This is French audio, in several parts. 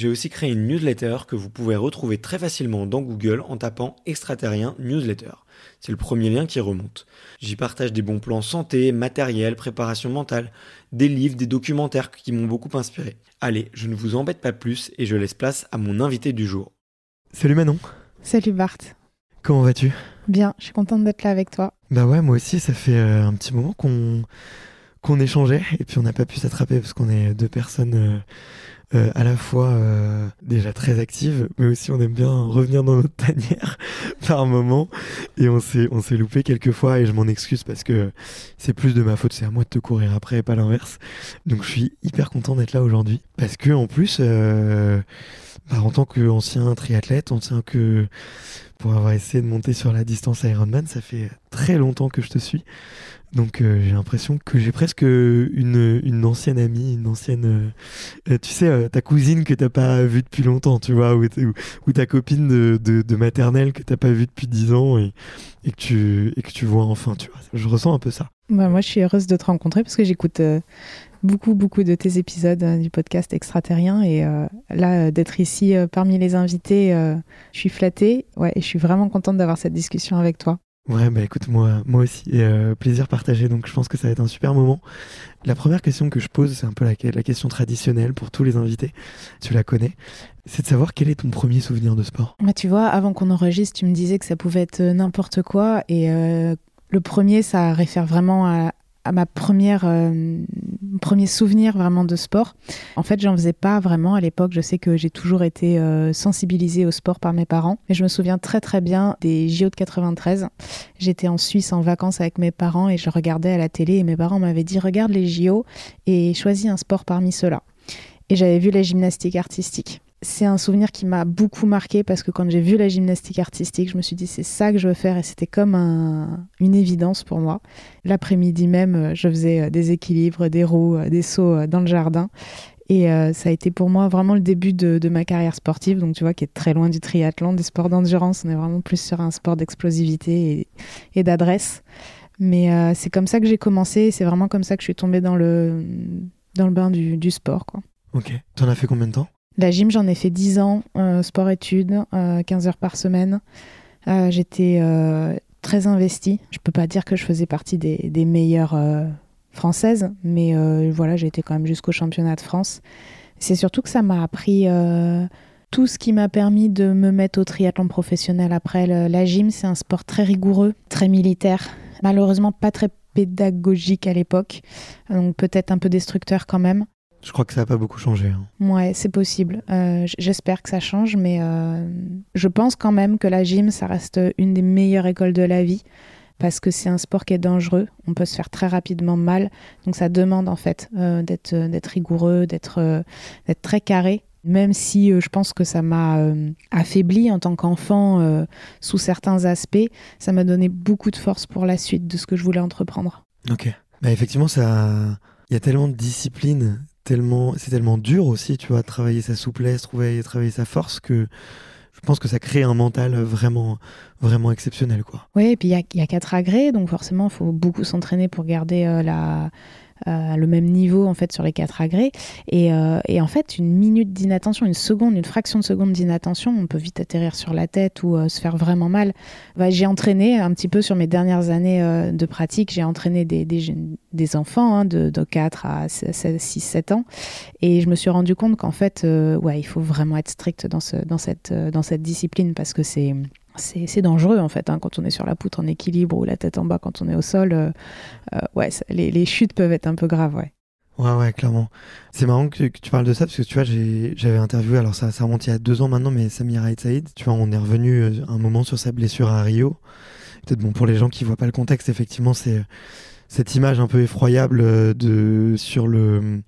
j'ai aussi créé une newsletter que vous pouvez retrouver très facilement dans Google en tapant extraterrien newsletter. C'est le premier lien qui remonte. J'y partage des bons plans santé, matériel, préparation mentale, des livres, des documentaires qui m'ont beaucoup inspiré. Allez, je ne vous embête pas plus et je laisse place à mon invité du jour. Salut Manon. Salut Bart. Comment vas-tu? Bien, je suis contente d'être là avec toi. Bah ouais, moi aussi, ça fait euh, un petit moment qu'on qu'on échangeait et puis on n'a pas pu s'attraper parce qu'on est deux personnes euh, à la fois euh, déjà très active, mais aussi on aime bien revenir dans notre tanière par moment. Et on s'est on s'est loupé quelques fois et je m'en excuse parce que c'est plus de ma faute, c'est à moi de te courir après et pas l'inverse. Donc je suis hyper content d'être là aujourd'hui parce que en plus, euh, bah, en tant qu'ancien triathlète, ancien que pour avoir essayé de monter sur la distance Ironman, ça fait très longtemps que je te suis. Donc euh, j'ai l'impression que j'ai presque une, une, ancienne amie, une ancienne, euh, tu sais, euh, ta cousine que t'as pas vue depuis longtemps, tu vois, ou, ta copine de, maternelle que t'as pas vue depuis 10 ans et, que tu, que tu vois enfin, tu vois. Je ressens un peu ça. Bah, moi, je suis heureuse de te rencontrer parce que j'écoute beaucoup, beaucoup de tes épisodes du podcast Extraterrien et là, d'être ici parmi les invités, je suis flattée, ouais, et je suis vraiment contente d'avoir cette discussion avec toi. Ouais, bah écoute, moi, moi aussi, euh, plaisir partagé, donc je pense que ça va être un super moment. La première question que je pose, c'est un peu la, la, question traditionnelle pour tous les invités, tu la connais, c'est de savoir quel est ton premier souvenir de sport? Bah, Tu vois, avant qu'on enregistre, tu me disais que ça pouvait être n'importe quoi, et euh, le premier, ça réfère vraiment à, ma première euh, premier souvenir vraiment de sport. En fait, j'en faisais pas vraiment à l'époque. Je sais que j'ai toujours été euh, sensibilisée au sport par mes parents, mais je me souviens très très bien des JO de 93. J'étais en Suisse en vacances avec mes parents et je regardais à la télé et mes parents m'avaient dit regarde les JO et choisis un sport parmi ceux-là. Et j'avais vu la gymnastique artistique c'est un souvenir qui m'a beaucoup marqué parce que quand j'ai vu la gymnastique artistique, je me suis dit c'est ça que je veux faire et c'était comme une évidence pour moi. L'après-midi même, je faisais euh, des équilibres, des roues, euh, des sauts euh, dans le jardin. Et ça a été pour moi vraiment le début de, ma carrière sportive, donc tu vois, qui est très loin du triathlon, des sports d'endurance. On est vraiment plus sur un sport d'explosivité et, d'adresse. Mais c'est comme ça que j'ai commencé, c'est vraiment comme ça que je suis tombée dans le, bain du, du sport. Quoi. Ok. T'en as fait combien de temps? La gym, j'en ai fait 10 ans, euh, sport-études, 15 euh, heures par semaine. Euh, j'étais très investie. Je peux pas dire que je faisais partie des, meilleures françaises, mais voilà, j'ai été quand même jusqu'au championnat de France. C'est surtout que ça m'a appris tout ce qui m'a permis de me mettre au triathlon professionnel après. la gym, c'est un sport très rigoureux, très militaire, malheureusement pas très pédagogique à l'époque, donc peut-être un peu destructeur quand même. Je crois que ça n'a pas beaucoup changé. Hein. Ouais, c'est possible. Euh, j'espère que ça change, mais euh, je pense quand même que la gym, ça reste une des meilleures écoles de la vie parce que c'est un sport qui est dangereux. On peut se faire très rapidement mal. Donc ça demande en fait euh, d'être rigoureux, d'être très carré. Même si je pense que ça m'a affaibli en tant qu'enfant sous certains aspects, ça m'a donné beaucoup de force pour la suite de ce que je voulais entreprendre. Ok. Bah effectivement, ça, il y a tellement de disciplines c'est tellement dur aussi, tu vois, travailler sa souplesse, trouver, travailler sa force que je pense que ça crée un mental vraiment, vraiment exceptionnel, quoi. Oui, et puis il y, y a, quatre agrès, donc forcément, il faut beaucoup s'entraîner pour garder euh, la, euh, le même niveau en fait sur les quatre agrès. Et, euh, et en fait, une minute d'inattention, une seconde, une fraction de seconde d'inattention, on peut vite atterrir sur la tête ou euh, se faire vraiment mal. Bah, j'ai entraîné un petit peu sur mes dernières années de pratique, j'ai entraîné des, des, des enfants hein, de, de, 4 à 6-7 ans. Et je me suis rendu compte qu'en fait, ouais, il faut vraiment être strict dans, ce, dans, cette, dans cette discipline parce que c'est c'est dangereux en fait hein, quand on est sur la poutre en équilibre ou la tête en bas quand on est au sol. Euh, euh, ouais, les, chutes peuvent être un peu graves, ouais. Ouais, ouais, clairement. C'est marrant que, tu parles de ça parce que tu vois, j'avais interviewé, alors ça, ça remonte il y a deux ans maintenant, mais Samir Saïd, tu vois, on est revenu euh, un moment sur sa blessure à Rio. Peut-être bon, pour les gens qui voient pas le contexte, effectivement, c'est cette image un peu effroyable de, sur le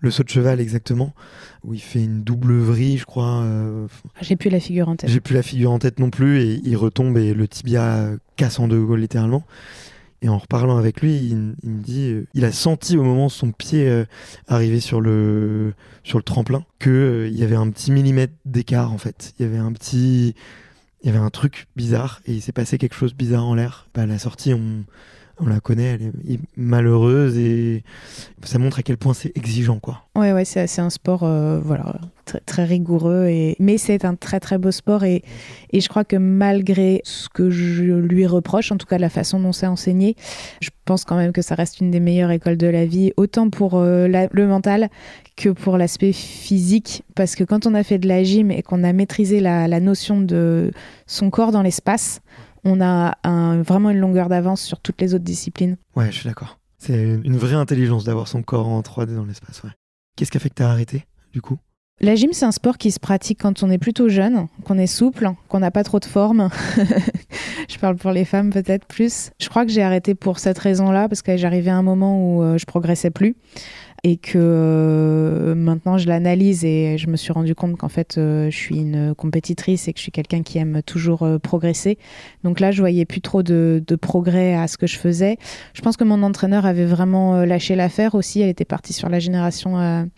le saut de cheval exactement, où il fait une double vrille, je crois. Euh, j'ai plus la figure en tête. J'ai plus la figure en tête non plus, et il retombe et le tibia casse en deux littéralement. Et en reparlant avec lui, il, me dit, euh, il a senti au moment où son pied euh, arrivait sur le sur le tremplin que il y avait un petit millimètre d'écart en fait. Il y avait un petit, il y avait un truc bizarre et il s'est passé quelque chose bizarre en l'air. Bah, à la sortie, on on la connaît, elle est malheureuse et ça montre à quel point c'est exigeant, quoi. Ouais, ouais, c'est un sport, euh, voilà, très, rigoureux et mais c'est un très très beau sport et, et je crois que malgré ce que je lui reproche, en tout cas la façon dont c'est enseigné, je pense quand même que ça reste une des meilleures écoles de la vie, autant pour euh, le mental que pour l'aspect physique, parce que quand on a fait de la gym et qu'on a maîtrisé la notion de son corps dans l'espace on a vraiment une longueur d'avance sur toutes les autres disciplines. Ouais, je suis d'accord. C'est une vraie intelligence d'avoir son corps en 3D dans l'espace. Qu'est-ce qui a fait que tu as arrêté, du coup? La gym, c'est un sport qui se pratique quand on est plutôt jeune, qu'on est souple, qu'on n'a pas trop de forme. je parle pour les femmes peut-être plus. Je crois que j'ai arrêté pour cette raison-là, parce que j'arrivais à un moment où euh, je progressais plus et que euh, maintenant je l'analyse et je me suis rendu compte qu'en fait euh, je suis une compétitrice et que je suis quelqu'un qui aime toujours euh, progresser. Donc là je voyais plus trop de, de, progrès à ce que je faisais. Je pense que mon entraîneur avait vraiment lâché l'affaire aussi. Elle était partie sur la génération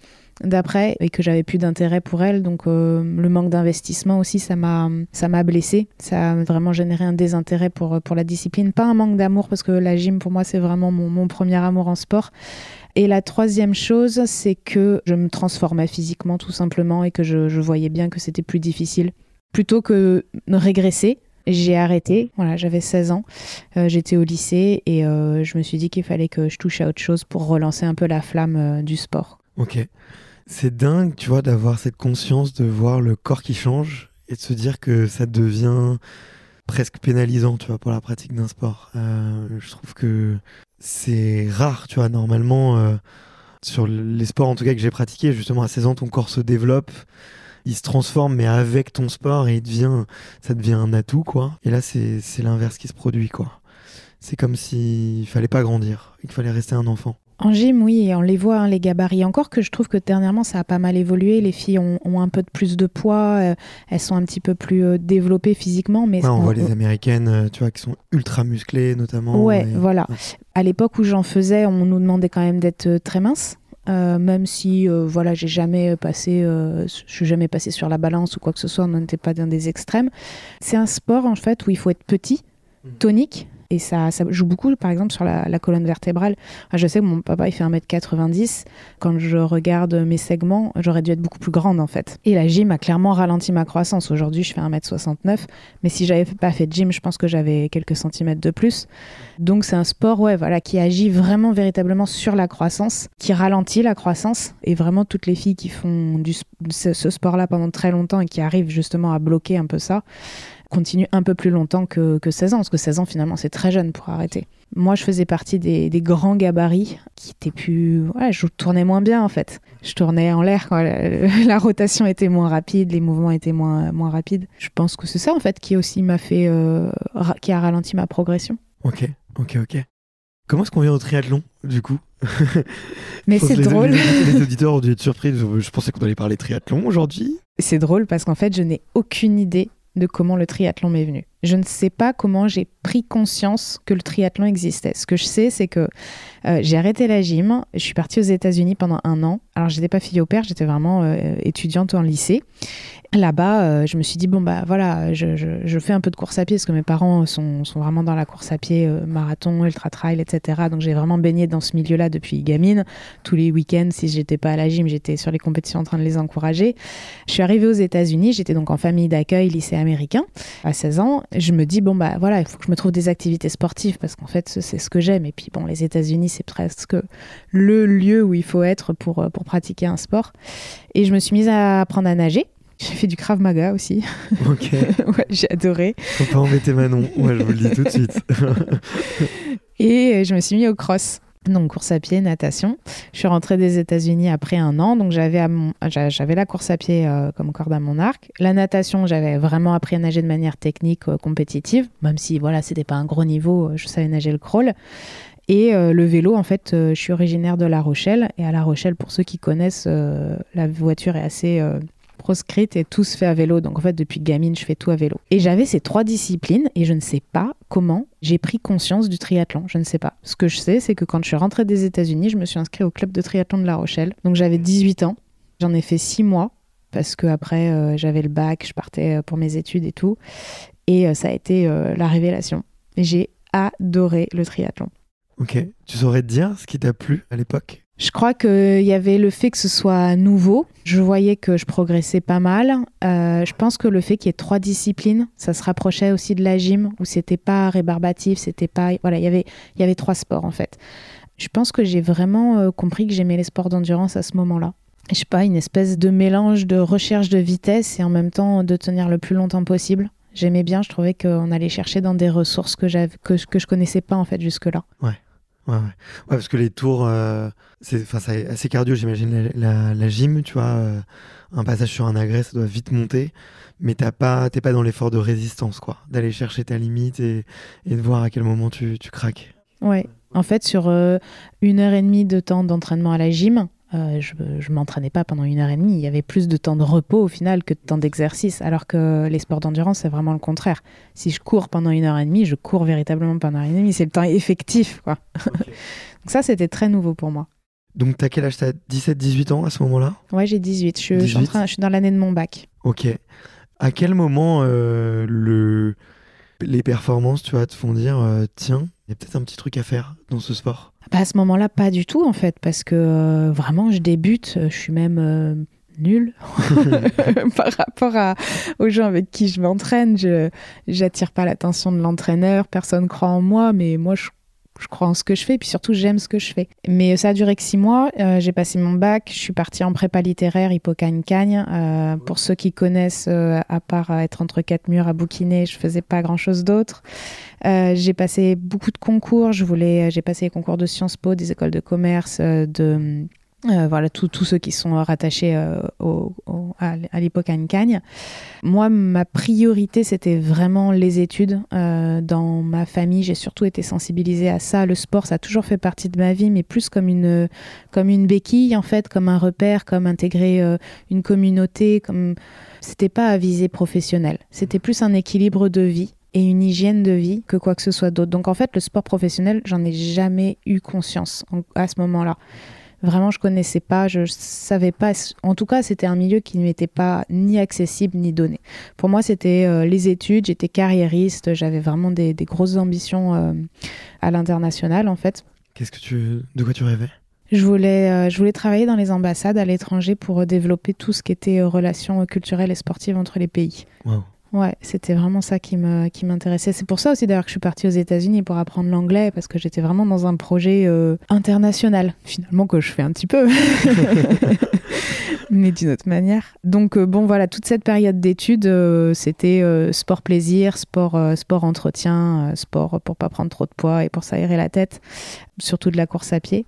d'après et que j'avais plus d'intérêt pour elle. Donc le manque d'investissement aussi, ça m'a ça m'a blessé. Ça a vraiment généré un désintérêt pour pour la discipline. Pas un manque d'amour parce que la gym pour moi c'est vraiment mon, mon, premier amour en sport. Et la troisième chose, c'est que je me transformais physiquement tout simplement et que je, voyais bien que c'était plus difficile. Plutôt que de régresser, j'ai arrêté. Voilà, j'avais 16 ans, euh, j'étais au lycée et euh, je me suis dit qu'il fallait que je touche à autre chose pour relancer un peu la flamme euh, du sport. Ok. C'est dingue, tu vois, d'avoir cette conscience de voir le corps qui change et de se dire que ça devient presque pénalisant, tu vois, pour la pratique d'un sport. je trouve que c'est rare, tu vois. Normalement, euh, sur les sports en tout cas que j'ai pratiqué, justement à 16 ans, ton corps se développe, il se transforme, mais avec ton sport, et il devient, ça devient un atout, quoi. Et là, c'est l'inverse qui se produit, quoi. C'est comme s'il fallait pas grandir, il fallait rester un enfant. En gym, oui, on les voit, hein, les gabarits. Encore que je trouve que dernièrement, ça a pas mal évolué. Les filles ont, un peu de plus de poids, euh, elles sont un petit peu plus euh, développées physiquement. Mais on, voit les américaines, euh, tu vois, qui sont ultra musclées notamment. Ouais, voilà. À l'époque où j'en faisais, on nous demandait quand même d'être très mince. même si voilà j'ai jamais passé je suis jamais passé sur la balance ou quoi que ce soit on n'était pas dans des extrêmes c'est un sport en fait où il faut être petit mmh. tonique et ça, ça, joue beaucoup, par exemple, sur la, colonne vertébrale. je sais que mon papa, il fait 1m90. Quand je regarde mes segments, j'aurais dû être beaucoup plus grande, en fait. Et la gym a clairement ralenti ma croissance. Aujourd'hui, je fais 1m69. Mais si j'avais pas fait de gym, je pense que j'avais quelques centimètres de plus. Donc, c'est un sport, ouais, voilà, qui agit vraiment, véritablement sur la croissance, qui ralentit la croissance. Et vraiment, toutes les filles qui font ce sport-là pendant très longtemps et qui arrivent justement à bloquer un peu ça, continue un peu plus longtemps que, que 16 ans, parce que 16 ans finalement c'est très jeune pour arrêter. Moi je faisais partie des, des grands gabarits qui étaient plus... Ouais, je tournais moins bien en fait. Je tournais en l'air quand la, la, rotation était moins rapide, les mouvements étaient moins, moins rapides. Je pense que c'est ça en fait qui aussi m'a fait... Euh, qui a ralenti ma progression. Ok, ok, ok. Comment est-ce qu'on vient au triathlon, du coup? Mais c'est drôle. Les, les, auditeurs ont dû être surpris. Je pensais qu'on allait parler triathlon aujourd'hui. C'est drôle parce qu'en fait, je n'ai aucune idée de comment le triathlon m'est venu. Je ne sais pas comment j'ai pris conscience que le triathlon existait. Ce que je sais, c'est que euh, j'ai arrêté la gym. Je suis partie aux États-Unis pendant un an. Alors, j'étais pas fille au père, j'étais vraiment euh, étudiante en lycée. Là-bas, euh, je me suis dit, bon, bah voilà, je, je, fais un peu de course à pied parce que mes parents sont, sont vraiment dans la course à pied, euh, marathon, ultra-trail, etc. Donc j'ai vraiment baigné dans ce milieu-là depuis gamine. Tous les week-ends, si j'étais pas à la gym, j'étais sur les compétitions en train de les encourager. Je suis arrivée aux États-Unis, j'étais donc en famille d'accueil, lycée américain, à 16 ans. Je me dis, bon, bah voilà, il faut que je me trouve des activités sportives parce qu'en fait, c'est ce que j'aime. Et puis, bon, les États-Unis, c'est presque le lieu où il faut être pour, euh, pour pratiquer un sport. Et je me suis mise à apprendre à nager. J'ai fait du Krav Maga aussi. Ok. ouais, j'ai adoré. Faut pas embêter Manon. Ouais, je vous le dis tout de suite. et je me suis mis au cross. Donc course à pied, natation. Je suis rentrée des États-Unis après un an, donc j'avais j'avais la course à pied euh, comme corde à mon arc. La natation, j'avais vraiment appris à nager de manière technique, euh, compétitive, même si voilà, c'était pas un gros niveau, je savais nager le crawl. Et euh, le vélo, en fait, euh, je suis originaire de La Rochelle. Et à La Rochelle, pour ceux qui connaissent, euh, la voiture est assez proscrite et tout se fait à vélo. Donc en fait, depuis gamine, je fais tout à vélo. Et j'avais ces trois disciplines et je ne sais pas comment j'ai pris conscience du triathlon. Je ne sais pas. Ce que je sais, c'est que quand je suis rentrée des États-Unis, je me suis inscrite au club de triathlon de La Rochelle. Donc j'avais 18 ans. J'en ai fait 6 mois parce que après j'avais le bac, je partais pour mes études et tout. Et ça a été la révélation. J'ai adoré le triathlon. Ok. Tu saurais te dire ce qui t'a plu à l'époque? Je crois qu'il y avait le fait que ce soit nouveau. Je voyais que je progressais pas mal. Euh, je pense que le fait qu'il y ait trois disciplines, ça se rapprochait aussi de la gym, où c'était pas rébarbatif, c'était pas. Voilà, il y avait, il y avait trois sports en fait. Je pense que j'ai vraiment euh, compris que j'aimais les sports d'endurance à ce moment-là. Je sais pas, une espèce de mélange de recherche de vitesse et en même temps de tenir le plus longtemps possible. J'aimais bien, je trouvais qu'on allait chercher dans des ressources que, que, que je connaissais pas en fait jusque-là. Ouais. Ouais, ouais. parce que les tours, euh, c'est assez cardio, j'imagine. La, la, gym, tu vois, euh, un passage sur un agrès, ça doit vite monter, mais t'es pas, pas dans l'effort de résistance, quoi. D'aller chercher ta limite et, et, de voir à quel moment tu, tu craques. Ouais, en fait, sur euh, une heure et demie de temps d'entraînement à la gym, euh, je ne m'entraînais pas pendant une heure et demie. Il y avait plus de temps de repos au final que de temps d'exercice. Alors que les sports d'endurance, c'est vraiment le contraire. Si je cours pendant une heure et demie, je cours véritablement pendant une heure et demie. C'est le temps effectif. Quoi. Okay. Donc ça, c'était très nouveau pour moi. Donc, tu as quel âge? Tu as 17, 18 ans à ce moment-là? Ouais, j'ai 18. Je, 18. Je, suis en train, je suis dans l'année de mon bac. Ok. À quel moment euh, le... les performances, tu vois, te font dire euh, tiens, il y a peut-être un petit truc à faire dans ce sport? Bah À ce moment-là, pas du tout, en fait, parce que euh, vraiment, je débute, je suis même euh, nulle par rapport à, aux gens avec qui je m'entraîne. Je n'attire pas l'attention de l'entraîneur, personne croit en moi, mais moi, je je crois en ce que je fais, et puis surtout j'aime ce que je fais. Mais ça a duré que six mois. Euh, j'ai passé mon bac, je suis partie en prépa littéraire Hippocagne-Cagne. Euh, pour ceux qui connaissent, euh, à part être entre quatre murs à bouquiner, je faisais pas grand-chose d'autre. j'ai passé beaucoup de concours. Je voulais, j'ai passé les concours de Sciences Po, des écoles de commerce, de euh, voilà, tous ceux qui sont rattachés euh, au, à, à l'Hippocagne-Cagne. Moi, ma priorité, c'était vraiment les études. Euh, dans ma famille, j'ai surtout été sensibilisée à ça. Le sport, ça a toujours fait partie de ma vie, mais plus comme une, comme une béquille, en fait, comme un repère, comme intégrer euh, une communauté. Comme... C'était pas à visée professionnelle. C'était plus un équilibre de vie et une hygiène de vie que quoi que ce soit d'autre. Donc, en fait, le sport professionnel, j'en ai jamais eu conscience en, à ce moment-là. Vraiment, je connaissais pas, je savais pas. En tout cas, c'était un milieu qui ne m'était pas ni accessible ni donné. Pour moi, c'était euh, les études. J'étais carriériste. J'avais vraiment des, des, grosses ambitions euh, à l'international, en fait. Qu'est-ce que tu, de quoi tu rêvais? Je voulais, euh, je voulais travailler dans les ambassades à l'étranger pour développer tout ce qui était relations culturelles et sportives entre les pays. Wow. Ouais, c'était vraiment ça qui me qui m'intéressait. C'est pour ça aussi d'ailleurs que je suis partie aux États-Unis pour apprendre l'anglais parce que j'étais vraiment dans un projet euh, international. Finalement que je fais un petit peu. mais d'une autre manière. Donc euh, bon voilà, toute cette période d'études, euh, c'était euh, sport plaisir, sport sport entretien, sport pour pas prendre trop de poids et pour s'aérer la tête, surtout de la course à pied.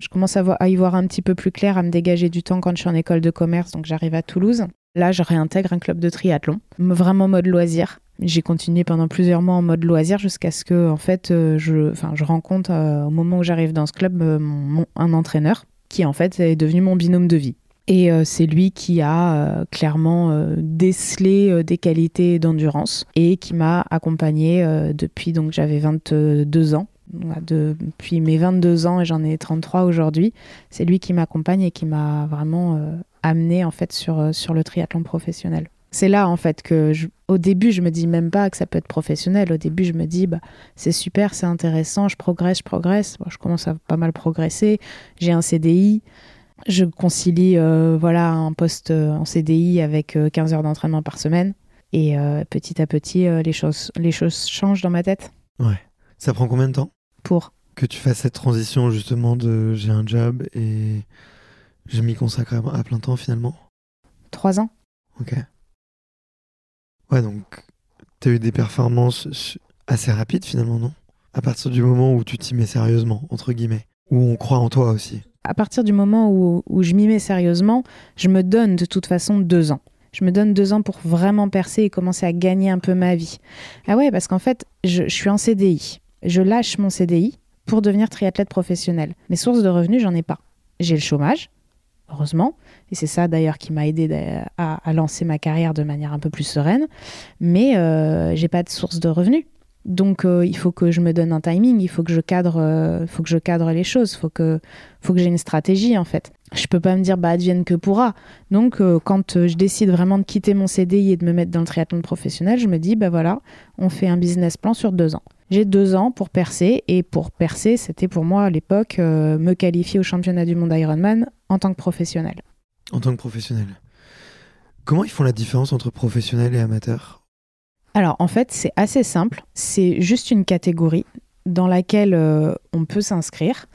Je commence à, à, y voir un petit peu plus clair, à me dégager du temps quand je suis en école de commerce, donc j'arrive à Toulouse. Là, je réintègre un club de triathlon, vraiment mode loisir. J'ai continué pendant plusieurs mois en mode loisir jusqu'à ce que, en fait, je, enfin, je rencontre au moment où j'arrive dans ce club mon, un entraîneur qui, en fait, est devenu mon binôme de vie. Et euh, c'est lui qui a euh, clairement euh, décelé des qualités d'endurance et qui m'a accompagné depuis donc j'avais 22 ans. Depuis mes 22 ans et j'en ai 33 aujourd'hui, c'est lui qui m'accompagne et qui m'a vraiment amené en fait sur, sur le triathlon professionnel. C'est là en fait que au début je me dis même pas que ça peut être professionnel. Au début je me dis bah c'est super, c'est intéressant, je progresse, je progresse. je commence à pas mal progresser. J'ai un CDI, je concilie euh, voilà un poste euh, en CDI avec 15 euh, heures d'entraînement par semaine. Et petit à petit, les, choses, les choses changent dans ma tête. Ouais. Ça prend combien de temps? Pour Que tu fasses cette transition justement de j'ai un job et je m'y consacre à plein temps finalement Trois ans. Ok. Ouais, donc tu as eu des performances assez rapides finalement, non? À partir du moment où tu t'y mets sérieusement, entre guillemets. Où on croit en toi aussi à partir du moment où, je m'y mets sérieusement, je me donne de toute façon deux ans. Je me donne deux ans pour vraiment percer et commencer à gagner un peu ma vie. Ah ouais, parce qu'en fait, je, suis en CDI. Je lâche mon CDI pour devenir triathlète professionnel. Mes sources de revenus, j'en ai pas. J'ai le chômage, heureusement, et c'est ça d'ailleurs qui m'a aidé à, lancer ma carrière de manière un peu plus sereine. Mais euh, j'ai pas de source de revenus. Donc euh, il faut que je me donne un timing, il faut que je cadre, euh, faut que je cadre les choses, faut que, faut que j'ai une stratégie en fait. Je peux pas me dire bah advienne que pourra. Donc euh, quand je décide vraiment de quitter mon CDI et de me mettre dans le triathlon professionnel, je me dis bah voilà, on fait un business plan sur deux ans. J'ai deux ans pour percer et pour percer, c'était pour moi à l'époque me qualifier au championnat du monde Ironman en tant que professionnel. En tant que professionnel. Comment ils font la différence entre professionnel et amateur? Alors en fait, c'est assez simple. C'est juste une catégorie dans laquelle euh, on peut s'inscrire.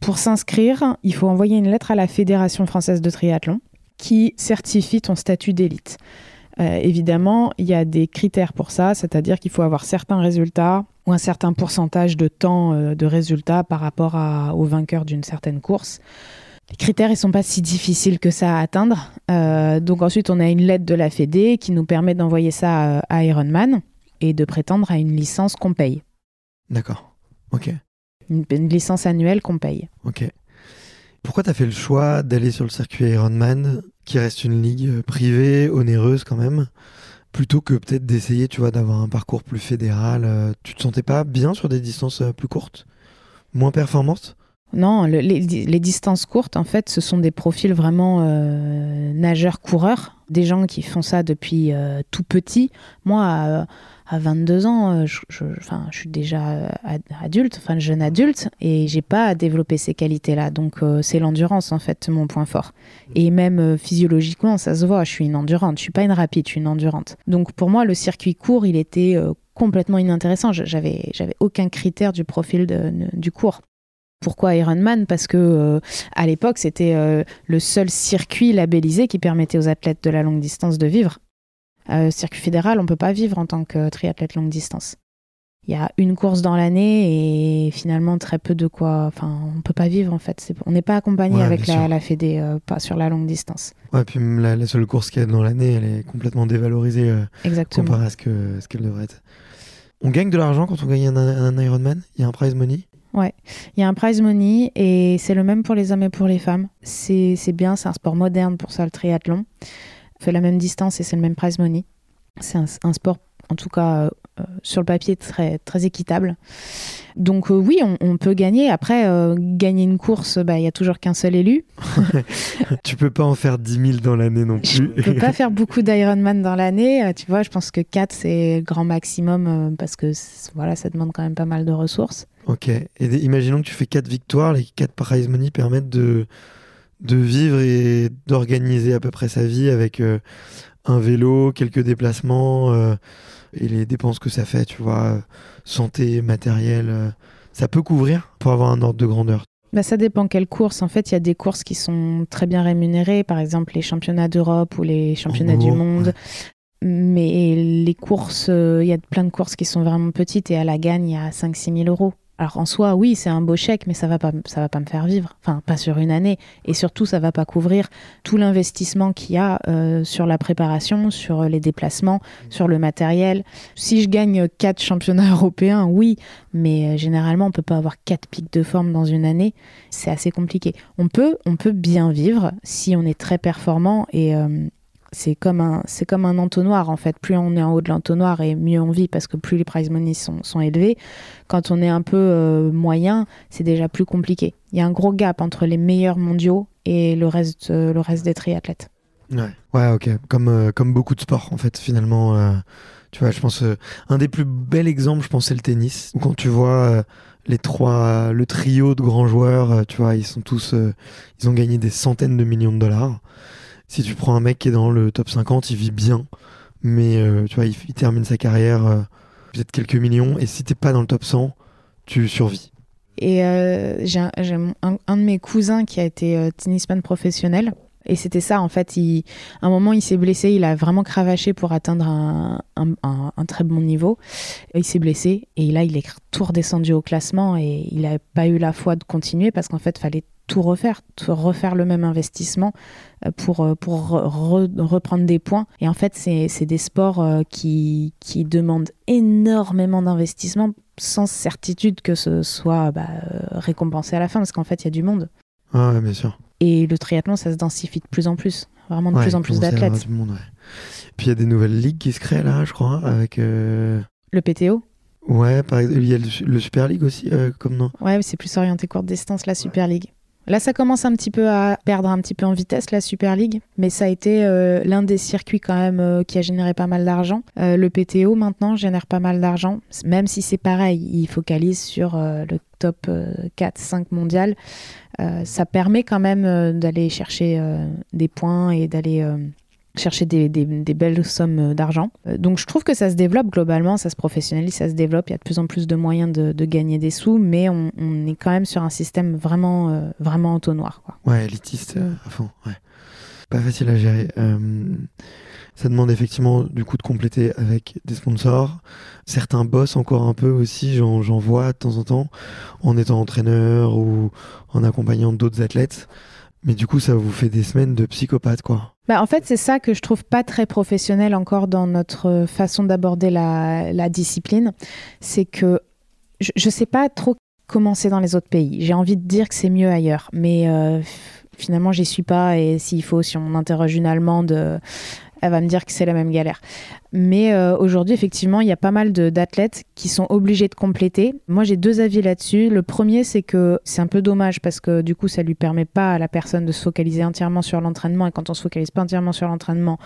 Pour s'inscrire, il faut envoyer une lettre à la Fédération française de triathlon qui certifie ton statut d'élite. Euh, évidemment, il y a des critères pour ça, c'est-à-dire qu'il faut avoir certains résultats ou un certain pourcentage de temps euh, de résultats par rapport au vainqueur d'une certaine course. Les critères, ils sont pas si difficiles que ça à atteindre. Euh, donc ensuite, on a une lettre de la Fédé qui nous permet d'envoyer ça à Ironman et de prétendre à une licence qu'on paye. D'accord. Ok. Une, licence annuelle qu'on paye. Ok. Pourquoi tu as fait le choix d'aller sur le circuit Ironman, qui reste une ligue euh, privée, onéreuse quand même, plutôt que peut-être d'essayer, tu vois, d'avoir un parcours plus fédéral euh, Tu te sentais pas bien sur des distances plus courtes Moins performantes? Non, les, distances courtes, en fait, ce sont des profils vraiment euh, nageurs-coureurs, des gens qui font ça depuis euh, tout petit. Moi, à, 22 ans, euh, je, je, suis déjà adulte, enfin jeune adulte, et j'ai pas développé ces qualités-là. Donc, c'est l'endurance, en fait, mon point fort. Et même physiologiquement, ça se voit, je suis une endurante, je suis pas une rapide, je suis une endurante. Donc, pour moi, le circuit court, il était complètement inintéressant. J'avais, j'avais aucun critère du profil du cours. Pourquoi Ironman Parce que euh, à l'époque, c'était euh, le seul circuit labellisé qui permettait aux athlètes de la longue distance de vivre. Euh, circuit fédéral, on peut pas vivre en tant que triathlète longue distance. Il y a une course dans l'année et finalement très peu de quoi. Enfin, on peut pas vivre en fait. on n'est pas accompagné avec la, la, Fédé, pas sur la longue distance. Ouais, puis la, seule course qu'il y a dans l'année, elle est complètement dévalorisée comparée à ce qu'elle ce qu'elle devrait être. On gagne de l'argent quand on gagne un, un Ironman? Il y a un prize money? Ouais, il y a un prize money et c'est le même pour les hommes et pour les femmes. C'est bien, c'est un sport moderne pour ça, le triathlon. On fait la même distance et c'est le même prize money. C'est un, sport, en tout cas euh, euh, sur le papier, très, très équitable. Donc euh, oui, on, peut gagner. Après, gagner une course, bah, il n'y a toujours qu'un seul élu. tu peux pas en faire 10 000 dans l'année non plus. Je peux pas faire beaucoup d'Ironman dans l'année. Tu vois, je pense que 4, c'est le grand maximum parce que voilà, ça demande quand même pas mal de ressources. Ok. Et imaginons que tu fais 4 victoires, les 4 prize money permettent de, de vivre et d'organiser à peu près sa vie avec euh, un vélo, quelques déplacements euh, et les dépenses que ça fait, tu vois, santé, matériel, ça peut couvrir pour avoir un ordre de grandeur? Bah, ça dépend quelle course. En fait, il y a des courses qui sont très bien rémunérées, par exemple les championnats d'Europe ou les championnats du monde. Mais les courses, il y a plein de courses qui sont vraiment petites et à la gagne, il y a 5-6 000 euros. Alors en soi, oui, c'est un beau chèque, mais ça va pas, ça va pas me faire vivre. Enfin, pas sur une année. Et surtout, ça va pas couvrir tout l'investissement qu'il y a euh, sur la préparation, sur les déplacements, sur le matériel. Si je gagne quatre championnats européens, oui, mais euh, généralement, on peut pas avoir quatre pics de forme dans une année. C'est assez compliqué. On peut, on peut bien vivre si on est très performant et, euh, c'est comme un c'est comme un entonnoir en fait. Plus on est en haut de l'entonnoir et mieux on vit parce que plus les prize money sont, élevés. Quand on est un peu euh, moyen c'est déjà plus compliqué. Il y a un gros gap entre les meilleurs mondiaux et le reste euh, le reste des triathlètes. Ouais. Ouais ok. Comme euh, comme beaucoup de sports en fait finalement tu vois je pense un des plus bels exemples je pense c'est le tennis. Quand tu vois les trois le trio de grands joueurs tu vois ils sont tous ils ont gagné des centaines de millions de dollars si tu prends un mec qui est dans le top 50, il vit bien, mais euh, tu vois, il, termine sa carrière euh, peut-être quelques millions, et si t'es pas dans le top 100, tu survis. Et euh, j'ai un, de mes cousins qui a été tennisman professionnel. Et c'était ça, en fait. Il, à un moment, il s'est blessé. Il a vraiment cravaché pour atteindre un, un très bon niveau. il s'est blessé. Et là, il est tout redescendu au classement. Et il n'a pas eu la foi de continuer parce qu'en fait, il fallait tout refaire, refaire le même investissement euh, pour, euh, pour reprendre des points. Et en fait, c'est des sports euh, qui, qui demandent énormément d'investissement sans certitude que ce soit bah, récompensé à la fin, parce qu'en fait, il y a du monde. Ah ouais, bien sûr. Et le triathlon, ça se densifie de plus en plus. Vraiment de plus en plus d'athlètes. Puis il y a des nouvelles ligues qui se créent là, je crois, avec. Le PTO Ouais, par exemple, il y a le, Super League aussi, comme nom. Ouais, c'est plus orienté courte distance, la Super League. Là, ça commence un petit peu à perdre un petit peu en vitesse, la Super League, mais ça a été euh, l'un des circuits quand même euh, qui a généré pas mal d'argent. Euh, le PTO maintenant génère pas mal d'argent, même si c'est pareil, il focalise sur le top 4-5 mondial. ça permet quand même d'aller chercher des points et d'aller chercher des, belles sommes d'argent. Euh, donc je trouve que ça se développe globalement, ça se professionnalise, ça se développe, il y a de plus en plus de moyens de, gagner des sous, mais on, est quand même sur un système vraiment, euh, vraiment entonnoir. Quoi. Ouais, élitiste euh, à fond, ouais. Pas facile à gérer. ça demande effectivement du coup de compléter avec des sponsors. Certains bossent encore un peu aussi, j'en vois de temps en temps, en étant entraîneur ou en accompagnant d'autres athlètes. Mais du coup, ça vous fait des semaines de psychopathe, quoi. Bah, en fait, c'est ça que je trouve pas très professionnel encore dans notre façon d'aborder la, discipline. C'est que je, ne sais pas trop comment c'est dans les autres pays. J'ai envie de dire que c'est mieux ailleurs, mais euh, finalement, j'y suis pas. Et s'il faut, si on interroge une Allemande, euh, elle va me dire que c'est la même galère. Mais euh, aujourd'hui, effectivement, il y a pas mal d'athlètes qui sont obligés de compléter. Moi, j'ai deux avis là-dessus. Le premier, c'est que c'est un peu dommage parce que du coup, ça lui permet pas à la personne de se focaliser entièrement sur l'entraînement. Et quand on se focalise pas entièrement sur l'entraînement,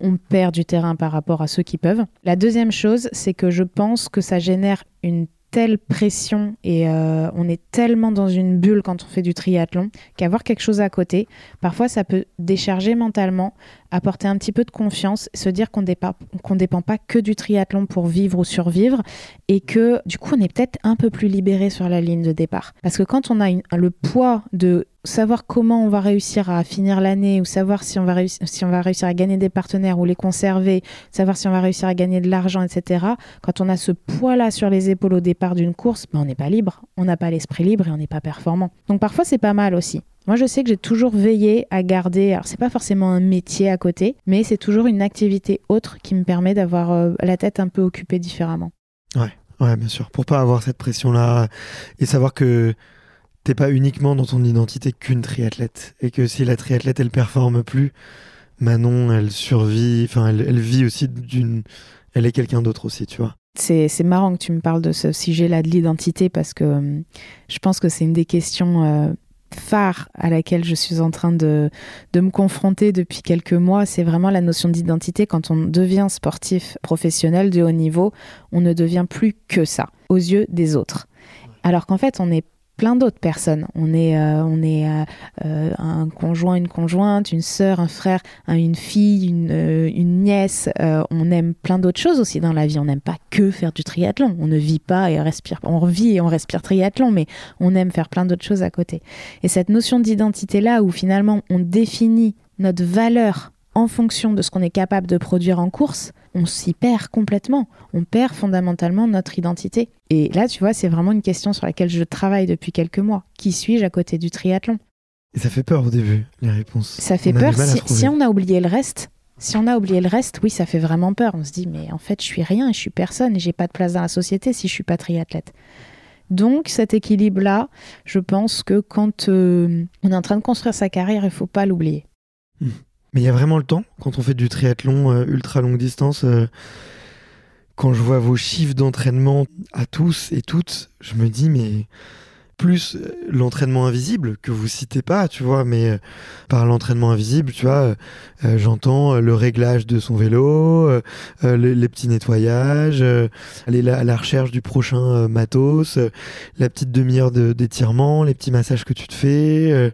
on perd du terrain par rapport à ceux qui peuvent. La deuxième chose, c'est que je pense que ça génère une telle pression et euh, on est tellement dans une bulle quand on fait du triathlon qu'avoir quelque chose à côté, parfois ça peut décharger mentalement, apporter un petit peu de confiance, se dire qu'on ne dépend pas que du triathlon pour vivre ou survivre et que du coup on est peut-être un peu plus libéré sur la ligne de départ. Parce que quand on a le poids de savoir comment on va réussir à finir l'année ou savoir si on, va réussir à gagner des partenaires ou les conserver, savoir si on va réussir à gagner de l'argent, etc. Quand on a ce poids-là sur les épaules au départ d'une course, ben on n'est pas libre, on n'a pas l'esprit libre et on n'est pas performant. Donc parfois c'est pas mal aussi. Moi, je sais que j'ai toujours veillé à garder. Alors, c'est pas forcément un métier à côté, mais c'est toujours une activité autre qui me permet d'avoir euh, la tête un peu occupée différemment. Ouais, ouais, bien sûr. Pour pas avoir cette pression-là et savoir que t'es pas uniquement dans ton identité qu'une triathlète et que si la triathlète elle performe plus, Manon elle survit, enfin elle, vit aussi d'une, elle est quelqu'un d'autre aussi, tu vois. C'est, marrant que tu me parles de ce sujet-là de l'identité parce que hum, je pense que c'est une des questions euh, phares à laquelle je suis en train de, de me confronter depuis quelques mois. C'est vraiment la notion d'identité. Quand on devient sportif professionnel de haut niveau, on ne devient plus que ça aux yeux des autres. Alors qu'en fait, on est plein d'autres personnes. On est, euh, on est euh, euh, un conjoint, une conjointe, une sœur, un frère, une fille, une, une nièce. on aime plein d'autres choses aussi dans la vie. On n'aime pas que faire du triathlon. On ne vit pas et respire. On vit et on respire triathlon, mais on aime faire plein d'autres choses à côté. Et cette notion d'identité là, où finalement on définit notre valeur en fonction de ce qu'on est capable de produire en course, on s'y perd complètement. On perd fondamentalement notre identité. Et là, tu vois, c'est vraiment une question sur laquelle je travaille depuis quelques mois. Qui suis-je à côté du triathlon? Et ça fait peur au début, les réponses. Ça fait peur si, on a oublié le reste. Si on a oublié le reste, oui, ça fait vraiment peur. On se dit, mais en fait, je suis rien, je suis personne, et j'ai pas de place dans la société si je suis pas triathlète. Donc cet équilibre-là, je pense que quand euh, on est en train de construire sa carrière, il faut pas l'oublier. Hmm. Mais il y a vraiment le temps quand on fait du triathlon euh, ultra longue distance. Euh, quand je vois vos chiffres d'entraînement à tous et toutes, je me dis mais plus euh, l'entraînement invisible que vous citez pas, tu vois, mais euh, par l'entraînement invisible, tu vois, euh, j'entends le réglage de son vélo, les, petits nettoyages, aller à la recherche du prochain matos, la petite demi-heure d'étirement, les petits massages que tu te fais,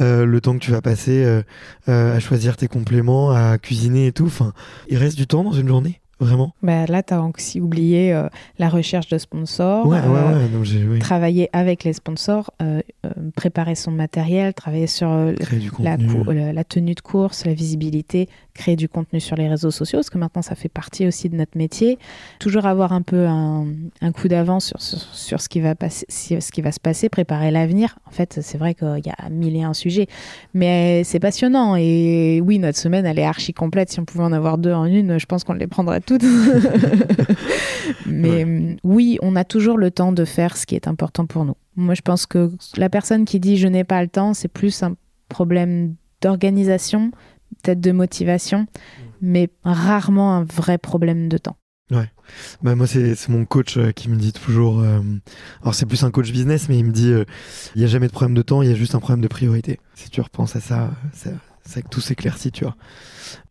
le temps que tu vas passer à choisir tes compléments, à cuisiner et tout. Enfin, il reste du temps dans une journée? Vraiment bah, Là, tu as aussi oublié euh, la recherche de sponsors, ouais, euh, ouais, travailler avec les sponsors, euh, préparer son matériel, travailler sur la, la, tenue de course, la visibilité, créer du contenu sur les réseaux sociaux, parce que maintenant ça fait partie aussi de notre métier. Toujours avoir un peu un, coup d'avance sur, sur, ce, qui va passer, ce qui va se passer, préparer l'avenir. En fait, c'est vrai qu'il y a mille et un sujets, mais c'est passionnant. Et oui, notre semaine, elle est archi complète. Si on pouvait en avoir deux en une, je pense qu'on les prendrait toutes. mais oui, on a toujours le temps de faire ce qui est important pour nous. Moi, je pense que la personne qui dit je n'ai pas le temps, c'est plus un problème d'organisation peut-être de motivation, mais rarement un vrai problème de temps. Ouais. Bah moi c'est mon coach euh, qui me dit toujours. Euh, alors c'est plus un coach business, mais il me dit euh, il n'y a jamais de problème de temps, il y a juste un problème de priorité. Si tu repenses à ça, c'est que tout s'éclaircit, tu vois.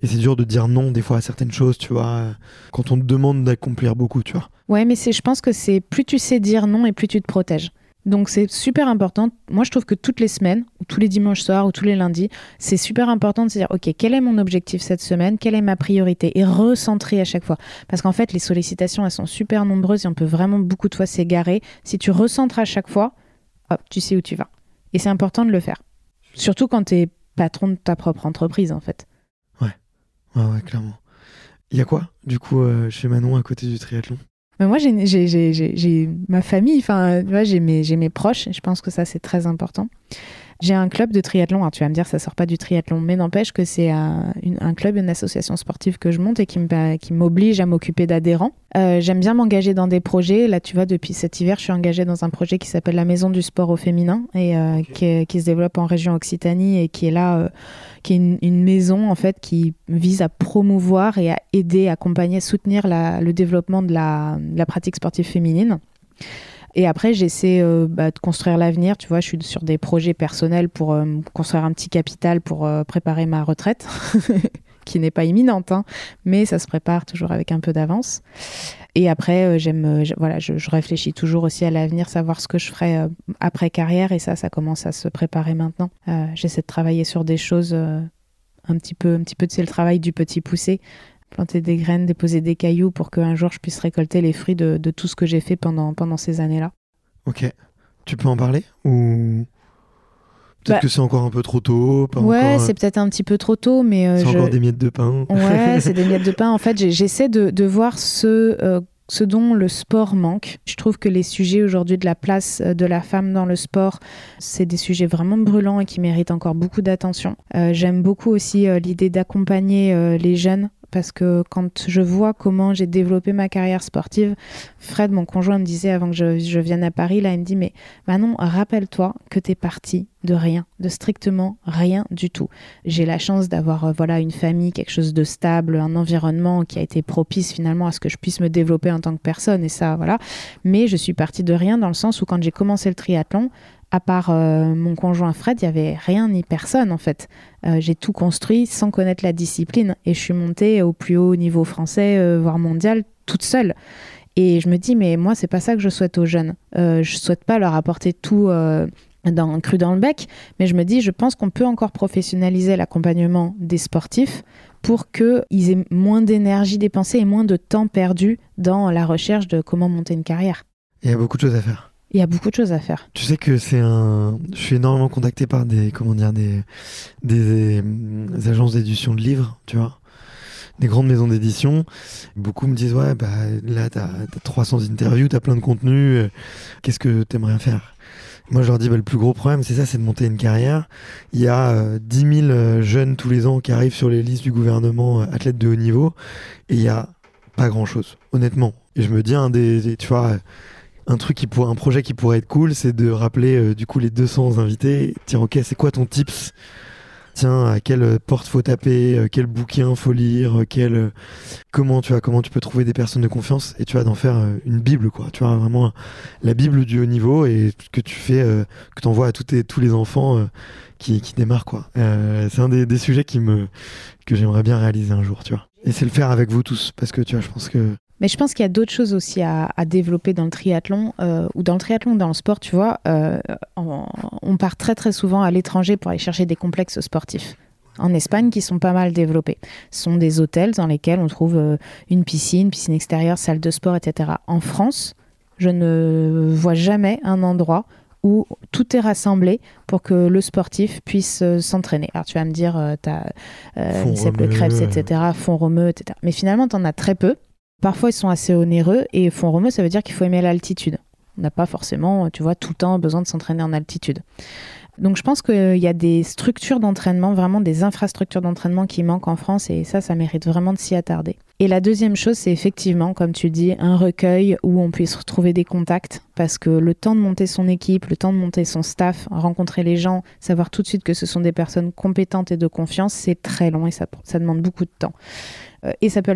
Et c'est dur de dire non des fois à certaines choses, tu vois, quand on te demande d'accomplir beaucoup, tu vois. Ouais, mais je pense que c'est plus tu sais dire non et plus tu te protèges. Donc c'est super important. Moi, je trouve que toutes les semaines, ou tous les dimanches soirs, ou tous les lundis, c'est super important de se dire, OK, quel est mon objectif cette semaine? Quelle est ma priorité? Et recentrer à chaque fois. Parce qu'en fait, les sollicitations, elles sont super nombreuses et on peut vraiment beaucoup de fois s'égarer. Si tu recentres à chaque fois, hop, tu sais où tu vas. Et c'est important de le faire. Surtout quand tu es patron de ta propre entreprise, en fait. Ouais, ouais, ouais clairement. Il y a quoi, du coup, euh, chez Manon à côté du triathlon? Moi, j'ai ma famille, enfin, j'ai mes, mes proches, je pense que ça, c'est très important. J'ai un club de triathlon. Alors, tu vas me dire, ça sort pas du triathlon, mais n'empêche que c'est un, un, club, une association sportive que je monte et qui m'oblige à m'occuper d'adhérents. Euh, j'aime bien m'engager dans des projets. Là, tu vois, depuis cet hiver, je suis engagée dans un projet qui s'appelle la Maison du Sport au Féminin et euh, qui, qui, se développe en région Occitanie et qui est là, euh, qui est une, maison en fait qui vise à promouvoir et à aider, accompagner, soutenir la, le développement de la, de la pratique sportive féminine. Et après, j'essaie euh, bah, de construire l'avenir. Tu vois, je suis sur des projets personnels pour euh, construire un petit capital pour euh, préparer ma retraite, qui n'est pas imminente, hein, mais ça se prépare toujours avec un peu d'avance. Et après, j'aime, voilà, je, réfléchis toujours aussi à l'avenir, savoir ce que je ferai après carrière, et ça, ça commence à se préparer maintenant. j'essaie de travailler sur des choses un petit peu, un petit peu, c'est le travail du petit poussé planter des graines, déposer des cailloux pour qu'un jour je puisse récolter les fruits de, tout ce que j'ai fait pendant, pendant ces années-là. Ok. Tu peux en parler Ou peut-être bah que c'est encore un peu trop tôt Ouais, c'est peut-être un petit peu trop tôt, mais. Euh, c'est encore des miettes de pain. Ouais, c'est des miettes de pain. En fait, j'essaie de, voir ce. Euh, ce dont le sport manque. Je trouve que les sujets aujourd'hui de la place euh, de la femme dans le sport, c'est des sujets vraiment brûlants et qui méritent encore beaucoup d'attention. J'aime beaucoup aussi l'idée d'accompagner les jeunes parce que quand je vois comment j'ai développé ma carrière sportive, Fred, mon conjoint, me disait avant que je, vienne à Paris, là, il me dit, mais Manon, rappelle-toi que tu es partie de rien, de strictement rien du tout. J'ai la chance d'avoir euh, voilà une famille, quelque chose de stable, un environnement qui a été propice finalement à ce que je puisse me développer en tant que personne et ça voilà. Mais je suis partie de rien dans le sens où quand j'ai commencé le triathlon, à part euh, mon conjoint Fred, il n'y avait rien ni personne en fait. Euh, j'ai tout construit sans connaître la discipline et je suis montée au plus haut niveau français, euh, voire mondial, toute seule. Et je me dis, mais moi, c'est pas ça que je souhaite aux jeunes. Je souhaite pas leur apporter tout dans, cru dans le bec, mais je me dis, je pense qu'on peut encore professionnaliser l'accompagnement des sportifs pour qu'ils aient moins d'énergie dépensée et moins de temps perdu dans la recherche de comment monter une carrière. Il y a beaucoup de choses à faire. Il y a beaucoup de choses à faire. Tu sais que c'est un. Je suis énormément contacté par des comment dire des des, agences d'édition de livres, tu vois des grandes maisons d'édition. Beaucoup me disent Ouais, bah là, t'as as 300 interviews, t'as plein de contenu, euh, qu'est-ce que t'aimerais faire? Moi, je leur dis, bah, le plus gros problème, c'est ça, c'est de monter une carrière. Il y a euh, 10 000 euh, jeunes tous les ans qui arrivent sur les listes du gouvernement, euh, athlètes de haut niveau, et il y a pas grand-chose, honnêtement. Et je me dis, un des, tu vois, un projet qui pourrait être cool, c'est de rappeler du coup les 200 invités, dire, ok, c'est quoi ton tips? Tiens, à quelle porte faut taper, euh, quel bouquin faut lire, euh, euh, comment tu comment peux trouver des personnes de confiance et tu vas d'en faire une bible, quoi. Tu vois, vraiment la bible du haut niveau et que tu fais, que tu envoies à tous, les enfants qui, démarrent, quoi. c'est un des, sujets qui que j'aimerais bien réaliser un jour, tu vois. Et c'est le faire avec vous tous parce que tu vois, je pense que mais je pense qu'il y a d'autres choses aussi à, développer dans le triathlon, euh, ou dans le triathlon, dans le sport, tu vois. Euh, on, part très très souvent à l'étranger pour aller chercher des complexes sportifs. En Espagne, qui sont pas mal développés. Ce sont des hôtels dans lesquels on trouve euh, une piscine, piscine extérieure, salle de sport, etc. En France, je ne vois jamais un endroit où tout est rassemblé pour que le sportif puisse s'entraîner. Alors tu vas me dire, tu as le Krebs, etc., Font Romeu, etc. Mais finalement, tu en as très peu. Parfois, ils sont assez onéreux et fond romeux, ça veut dire qu'il faut aimer l'altitude. On n'a pas forcément, tu vois, tout le temps besoin de s'entraîner en altitude. Donc je pense qu'il y a des structures d'entraînement, vraiment des infrastructures d'entraînement qui manquent en France et ça, ça mérite vraiment de s'y attarder. Et la deuxième chose, c'est effectivement, comme tu dis, un recueil où on puisse retrouver des contacts parce que le temps de monter son équipe, le temps de monter son staff, rencontrer les gens, savoir tout de suite que ce sont des personnes compétentes et de confiance, c'est très long et ça, ça demande beaucoup de temps. Euh, et ça peut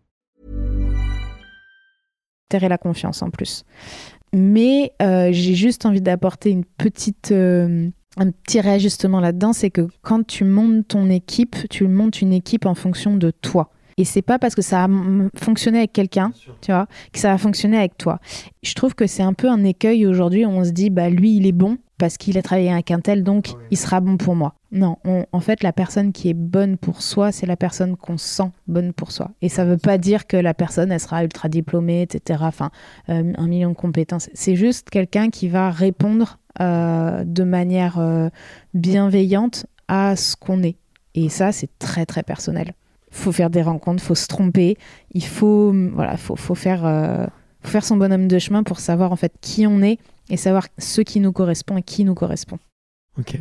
Et la confiance en plus. Mais euh, j'ai juste envie d'apporter une petite, euh, un petit réajustement là-dedans, c'est que quand tu montes ton équipe, tu montes une équipe en fonction de toi. Et c'est pas parce que ça a fonctionné avec quelqu'un, tu vois, que ça va fonctionner avec toi. Je trouve que c'est un peu un écueil aujourd'hui où on se dit, bah lui, il est bon parce qu'il a travaillé avec un tel, donc il sera bon pour moi. Non, en fait, la personne qui est bonne pour soi, c'est la personne qu'on sent bonne pour soi. Et ça veut pas dire que la personne, elle sera ultra diplômée, etc. Enfin, euh, un million de compétences. C'est juste quelqu'un qui va répondre euh, de manière euh, bienveillante à ce qu'on est. Et ça, c'est très, très personnel faut faire des rencontres, faut se tromper, il faut voilà, faut, faut faire euh, faire son bonhomme de chemin pour savoir en fait qui on est et savoir ce qui nous correspond et qui nous correspond. Ok.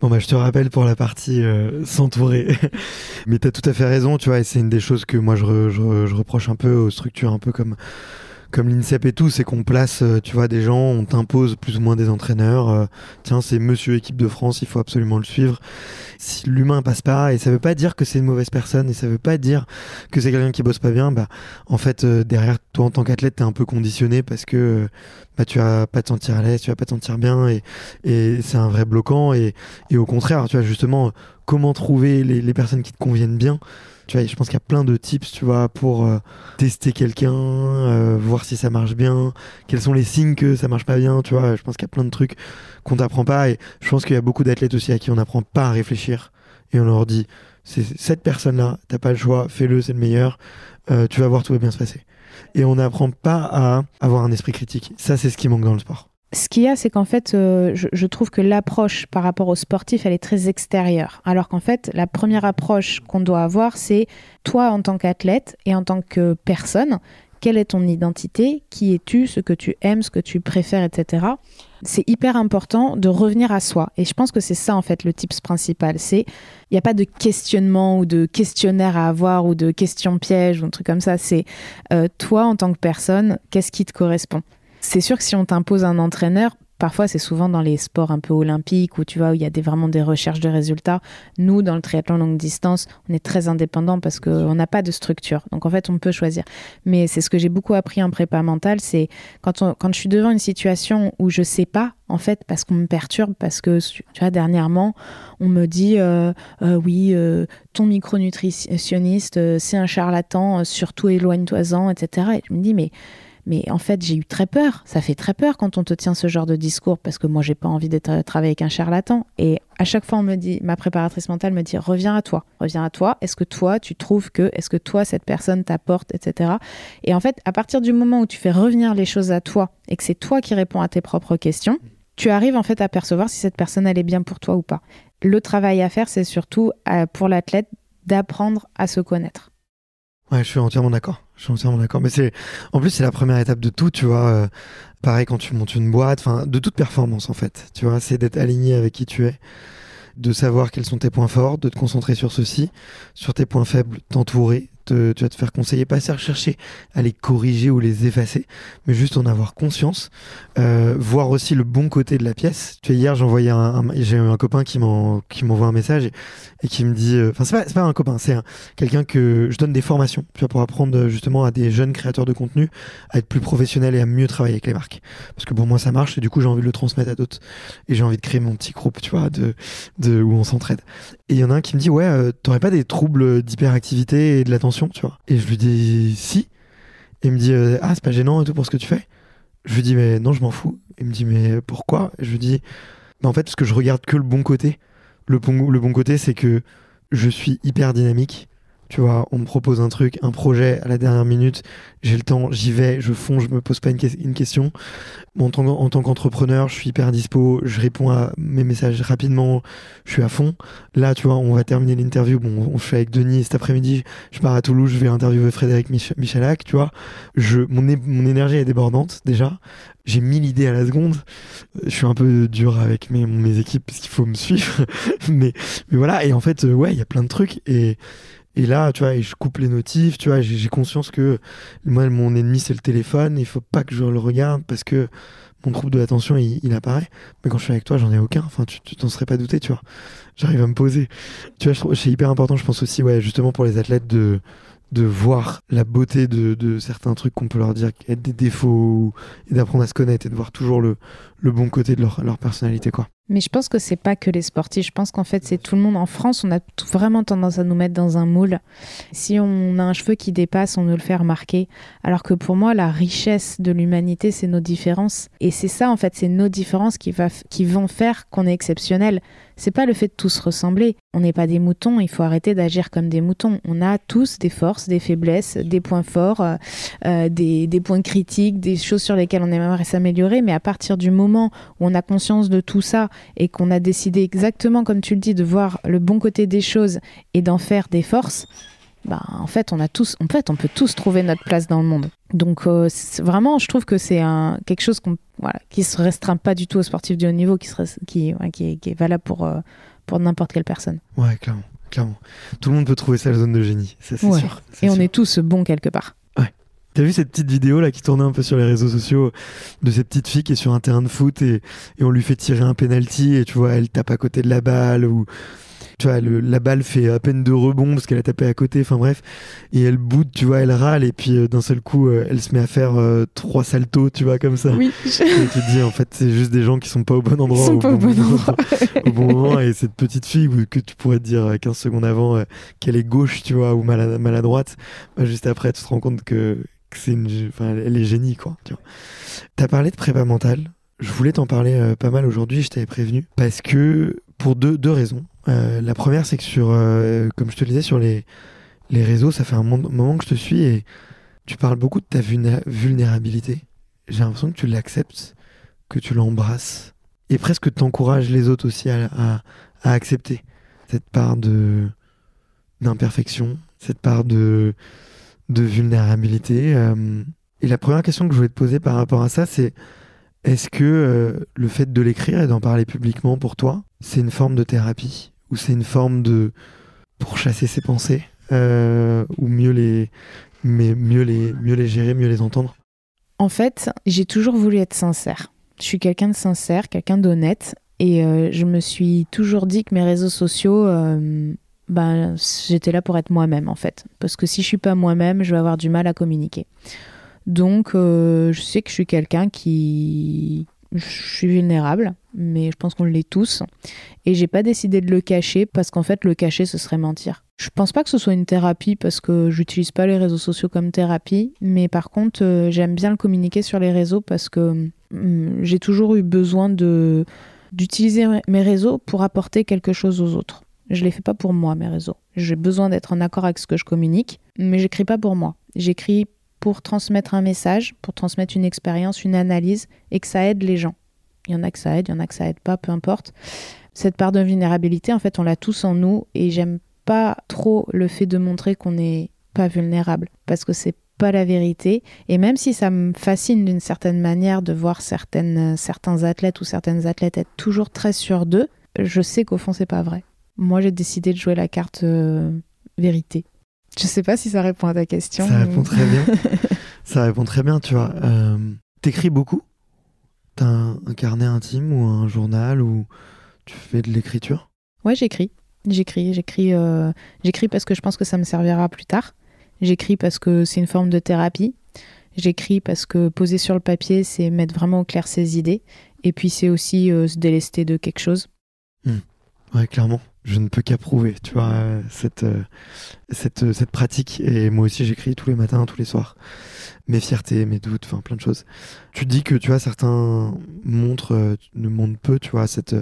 Bon bah je te rappelle pour la partie euh, s'entourer. Mais tu as tout à fait raison, tu vois, et c'est une des choses que moi je, je, reproche un peu aux structures un peu comme comme l'INSEP et tout, c'est qu'on place, euh, tu vois, des gens, on t'impose plus ou moins des entraîneurs. Euh, tiens, c'est monsieur équipe de France, il faut absolument le suivre. Si l'humain passe pas, et ça veut pas dire que c'est une mauvaise personne, et ça veut pas dire que c'est quelqu'un qui bosse pas bien, bah, en fait, euh, derrière, toi, en tant qu'athlète, t'es un peu conditionné parce que, bah, tu vas pas te sentir à l'aise, tu vas pas te sentir bien, et, c'est un vrai bloquant, et, au contraire, tu vois, justement, comment trouver les personnes qui te conviennent bien, je pense qu'il y a plein de tips, tu vois, pour euh, tester quelqu'un, euh, voir si ça marche bien, quels sont les signes que ça marche pas bien, tu vois. Je pense qu'il y a plein de trucs qu'on t'apprend pas et je pense qu'il y a beaucoup d'athlètes aussi à qui on n'apprend pas à réfléchir et on leur dit c'est cette personne-là, t'as pas le choix, fais-le, c'est le meilleur, euh, tu vas voir, tout va bien se passer. Et on n'apprend pas à avoir un esprit critique. Ça, c'est ce qui manque dans le sport ce qu'il y a, c'est qu'en fait, euh, je, trouve que l'approche par rapport aux sportifs, elle est très extérieure. Alors qu'en fait, la première approche qu'on doit avoir, c'est toi en tant qu'athlète et en tant que personne, quelle est ton identité, qui es-tu, ce que tu aimes, ce que tu préfères, etc. C'est hyper important de revenir à soi. Et je pense que c'est ça, en fait, le tips principal. C'est, il n'y a pas de questionnement ou de questionnaire à avoir ou de questions pièges ou un truc comme ça. C'est euh, toi, en tant que personne, qu'est-ce qui te correspond? C'est sûr que si on t'impose un entraîneur, Parfois, c'est souvent dans les sports un peu olympiques où tu vois où il y a des, vraiment des recherches de résultats. Nous, dans le triathlon longue distance, on est très indépendant parce qu'on n'a pas de structure. Donc en fait, on peut choisir. Mais c'est ce que j'ai beaucoup appris en prépa mentale, c'est quand, je suis devant une situation où je sais pas, en fait, parce qu'on me perturbe, parce que tu vois, dernièrement, on me dit euh, euh, oui, euh, ton micronutritionniste, c'est un charlatan, surtout éloigne-toi-en, etc. Et je me dis mais mais en fait, j'ai eu très peur. Ça fait très peur quand on te tient ce genre de discours parce que moi, j'ai pas envie d'être euh, travailler avec un charlatan. Et à chaque fois, on me dit, ma préparatrice mentale me dit, reviens à toi, reviens à toi. Est-ce que toi, tu trouves que, est-ce que toi, cette personne t'apporte, etc. Et en fait, à partir du moment où tu fais revenir les choses à toi et que c'est toi qui réponds à tes propres questions, tu arrives en fait à percevoir si cette personne elle est bien pour toi ou pas. Le travail à faire, c'est surtout euh, pour l'athlète d'apprendre à se connaître. Ouais, je suis entièrement d'accord. Je suis entièrement d'accord. Mais c'est, en plus, c'est la première étape de tout, tu vois. Euh, pareil quand tu montes une boîte, enfin, de toute performance, en fait. Tu vois, c'est d'être aligné avec qui tu es, de savoir quels sont tes points forts, de te concentrer sur ceci, sur tes points faibles, t'entourer, tu vas te faire conseiller, pas à chercher à les corriger ou les effacer, mais juste en avoir conscience, euh, voir aussi le bon côté de la pièce. Tu sais, hier, j'envoyais j'ai un copain qui m'envoie un message et, qui me dit, euh, enfin, c'est pas, pas un copain, c'est quelqu'un que je donne des formations, tu vois, pour apprendre justement à des jeunes créateurs de contenu à être plus professionnels et à mieux travailler avec les marques. Parce que pour moi, ça marche et du coup, j'ai envie de le transmettre à d'autres et j'ai envie de créer mon petit groupe, tu vois, de, de où on s'entraide. Et il y en a un qui me dit, ouais, euh, t'aurais pas des troubles d'hyperactivité et de l'attention tu vois. Et je lui dis si. Et il me dit euh, ah c'est pas gênant et tout pour ce que tu fais. Je lui dis mais non je m'en fous. Il me dit mais pourquoi? Je lui dis bah, en fait parce que je regarde que le bon côté. Le bon, le bon côté c'est que je suis hyper dynamique. Tu vois, on me propose un truc, un projet à la dernière minute, j'ai le temps, j'y vais, je fonds, je me pose pas une, question. en tant, en tant qu'entrepreneur, je suis hyper dispo, je réponds à mes messages rapidement, je suis à fond. Là, tu vois, on va terminer l'interview. Bon, on fait avec Denis cet après-midi. Je pars à Toulouse, je vais interviewer Frédéric Mich Michalak, tu vois. Je, mon, mon énergie est débordante déjà. J'ai mille idées à la seconde. Je suis un peu dur avec mes, mes équipes parce qu'il faut me suivre. mais, mais voilà. Et en fait, ouais, il y a plein de trucs et et là, tu vois, je coupe les notifs, tu vois, j'ai conscience que moi, mon ennemi, c'est le téléphone, il faut pas que je le regarde parce que mon trouble de l'attention, il, apparaît. Mais quand je suis avec toi, j'en ai aucun. Enfin, tu t'en serais pas douté, tu vois. J'arrive à me poser. Tu vois, c'est hyper important, je pense aussi, ouais, justement pour les athlètes de, de voir la beauté de, de certains trucs qu'on peut leur dire être des défauts et d'apprendre à se connaître et de voir toujours le, le bon côté de leur, leur personnalité, quoi. Mais je pense que c'est pas que les sportifs. Je pense qu'en fait, c'est tout le monde. En France, on a vraiment tendance à nous mettre dans un moule. Si on a un cheveu qui dépasse, on nous le fait remarquer. Alors que pour moi, la richesse de l'humanité, c'est nos différences. Et c'est ça, en fait, c'est nos différences qui, va, qui vont faire qu'on est exceptionnel. C'est pas le fait de tous ressembler. On n'est pas des moutons. Il faut arrêter d'agir comme des moutons. On a tous des forces, des faiblesses, des points forts, euh, euh, des, des points critiques, des choses sur lesquelles on aimerait s'améliorer. Mais à partir du moment où on a conscience de tout ça et qu'on a décidé exactement, comme tu le dis, de voir le bon côté des choses et d'en faire des forces, bah, en fait, on a tous, en fait, on peut tous trouver notre place dans le monde. Donc, euh, vraiment, je trouve que c'est un, quelque chose qu'on, voilà, qui se restreint pas du tout aux sportifs de haut niveau, qui, qui, qui, est, valable pour, euh, pour n'importe quelle personne. Ouais, clairement, clairement. Tout le monde peut trouver sa zone de génie, c'est sûr. Et on est tous bons quelque part. T'as vu cette petite vidéo là qui tournait un peu sur les réseaux sociaux de cette petite fille qui est sur un terrain de foot et, et on lui fait tirer un penalty et tu vois elle tape à côté de la balle ou tu vois la balle fait à peine de rebond parce qu'elle a tapé à côté enfin bref et elle boude tu vois elle râle et puis euh, d'un seul coup euh, elle se met à faire euh, trois saltos tu vois comme ça oui et tu te dis en fait c'est juste des gens qui sont pas au bon endroit, sont pas au bon, endroit. au bon moment et cette petite fille que tu pourrais te dire 15 secondes avant qu'elle est gauche tu vois ou maladroite bah, juste après tu te rends compte que c'est une, enfin, elle est génie, quoi. Tu vois. As parlé de prépa mentale. Je voulais t'en parler euh, pas mal aujourd'hui, je t'avais prévenu, parce que pour deux, deux raisons. Euh, la première, c'est que sur, euh, comme je te le disais, sur les, les réseaux, ça fait un moment que je te suis et tu parles beaucoup de ta vulnérabilité. J'ai l'impression que tu l'acceptes, que tu l'embrasses et presque t'encourages les autres aussi à, à, accepter cette part de d'imperfection, cette part de de vulnérabilité. Euh, Et la première question que je voulais te poser par rapport à ça, c'est est-ce que le fait de l'écrire et d'en parler publiquement pour toi, c'est une forme de thérapie ou c'est une forme de pour chasser ses pensées euh, ou mieux les mais mieux les mieux les gérer, mieux les entendre? En fait, j'ai toujours voulu être sincère. Je suis quelqu'un de sincère, quelqu'un d'honnête et euh, je me suis toujours dit que mes réseaux sociaux ben, j'étais là pour être moi-même en fait parce que si je suis pas moi-même, je vais avoir du mal à communiquer. Donc, euh, je sais que je suis quelqu'un qui. Je suis vulnérable, mais je pense qu'on l'est tous. Et j'ai pas décidé de le cacher parce qu'en fait, le cacher, ce serait mentir. Je pense pas que ce soit une thérapie parce que j'utilise pas les réseaux sociaux comme thérapie, mais par contre, euh, j'aime bien le communiquer sur les réseaux parce que hum, j'ai toujours eu besoin de d'utiliser mes réseaux pour apporter quelque chose aux autres. Je les fais pas pour moi, mes réseaux. J'ai besoin d'être en accord avec ce que je communique, mais j'écris pas pour moi. J'écris pour transmettre un message, pour transmettre une expérience, une analyse, et que ça aide les gens. Il y en a que ça aide, il y en a que ça aide pas, peu importe. Cette part de vulnérabilité, en fait, on l'a tous en nous, et j'aime pas trop le fait de montrer qu'on n'est pas vulnérable, parce que c'est pas la vérité. Et même si ça me fascine d'une certaine manière de voir certaines, certains athlètes ou certaines athlètes être toujours très sûrs d'eux, je sais qu'au fond, c'est pas vrai. Moi, j'ai décidé de jouer la carte euh, vérité. Je sais pas si ça répond à ta question. Ça répond très bien. ça répond très bien, tu vois. Euh, T'écris beaucoup? T'as un, un, carnet intime ou un journal ou tu fais de l'écriture? Ouais, j'écris. J'écris, j'écris, euh, j'écris parce que je pense que ça me servira plus tard. J'écris parce que c'est une forme de thérapie. J'écris parce que poser sur le papier, c'est mettre vraiment au clair ses idées. Et puis c'est aussi euh, se délester de quelque chose. Mmh. Ouais, clairement je ne peux qu'approuver, tu vois, cette, euh, cette, euh, cette pratique. Et moi aussi, j'écris tous les matins, tous les soirs. Mes fiertés, mes doutes, enfin, plein de choses. Tu dis que, tu vois, certains montrent, euh, ne montrent peu, tu vois, cette,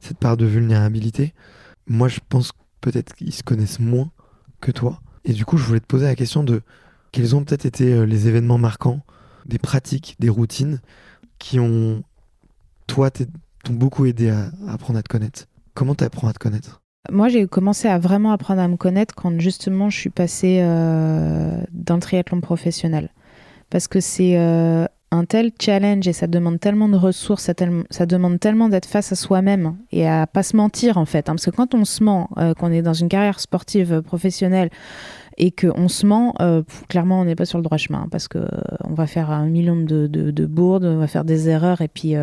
cette part de vulnérabilité. Moi, je pense peut-être qu'ils se connaissent moins que toi. Et du coup, je voulais te poser la question de quels ont peut-être été les événements marquants, des pratiques, des routines qui ont, toi, t'ont beaucoup aidé à, apprendre à te connaître. Comment t'apprends à te connaître? Moi, j'ai commencé à vraiment apprendre à me connaître quand justement je suis passée euh, dans le triathlon professionnel. Parce que c'est euh, un tel challenge et ça demande tellement de ressources, ça, demande tellement d'être face à soi-même et à pas se mentir en fait. Hein. parce que quand on se ment, euh, qu'on est dans une carrière sportive professionnelle et qu'on se ment, clairement on n'est pas sur le droit chemin hein, parce qu'on on va faire un million de, bourdes, on va faire des erreurs et puis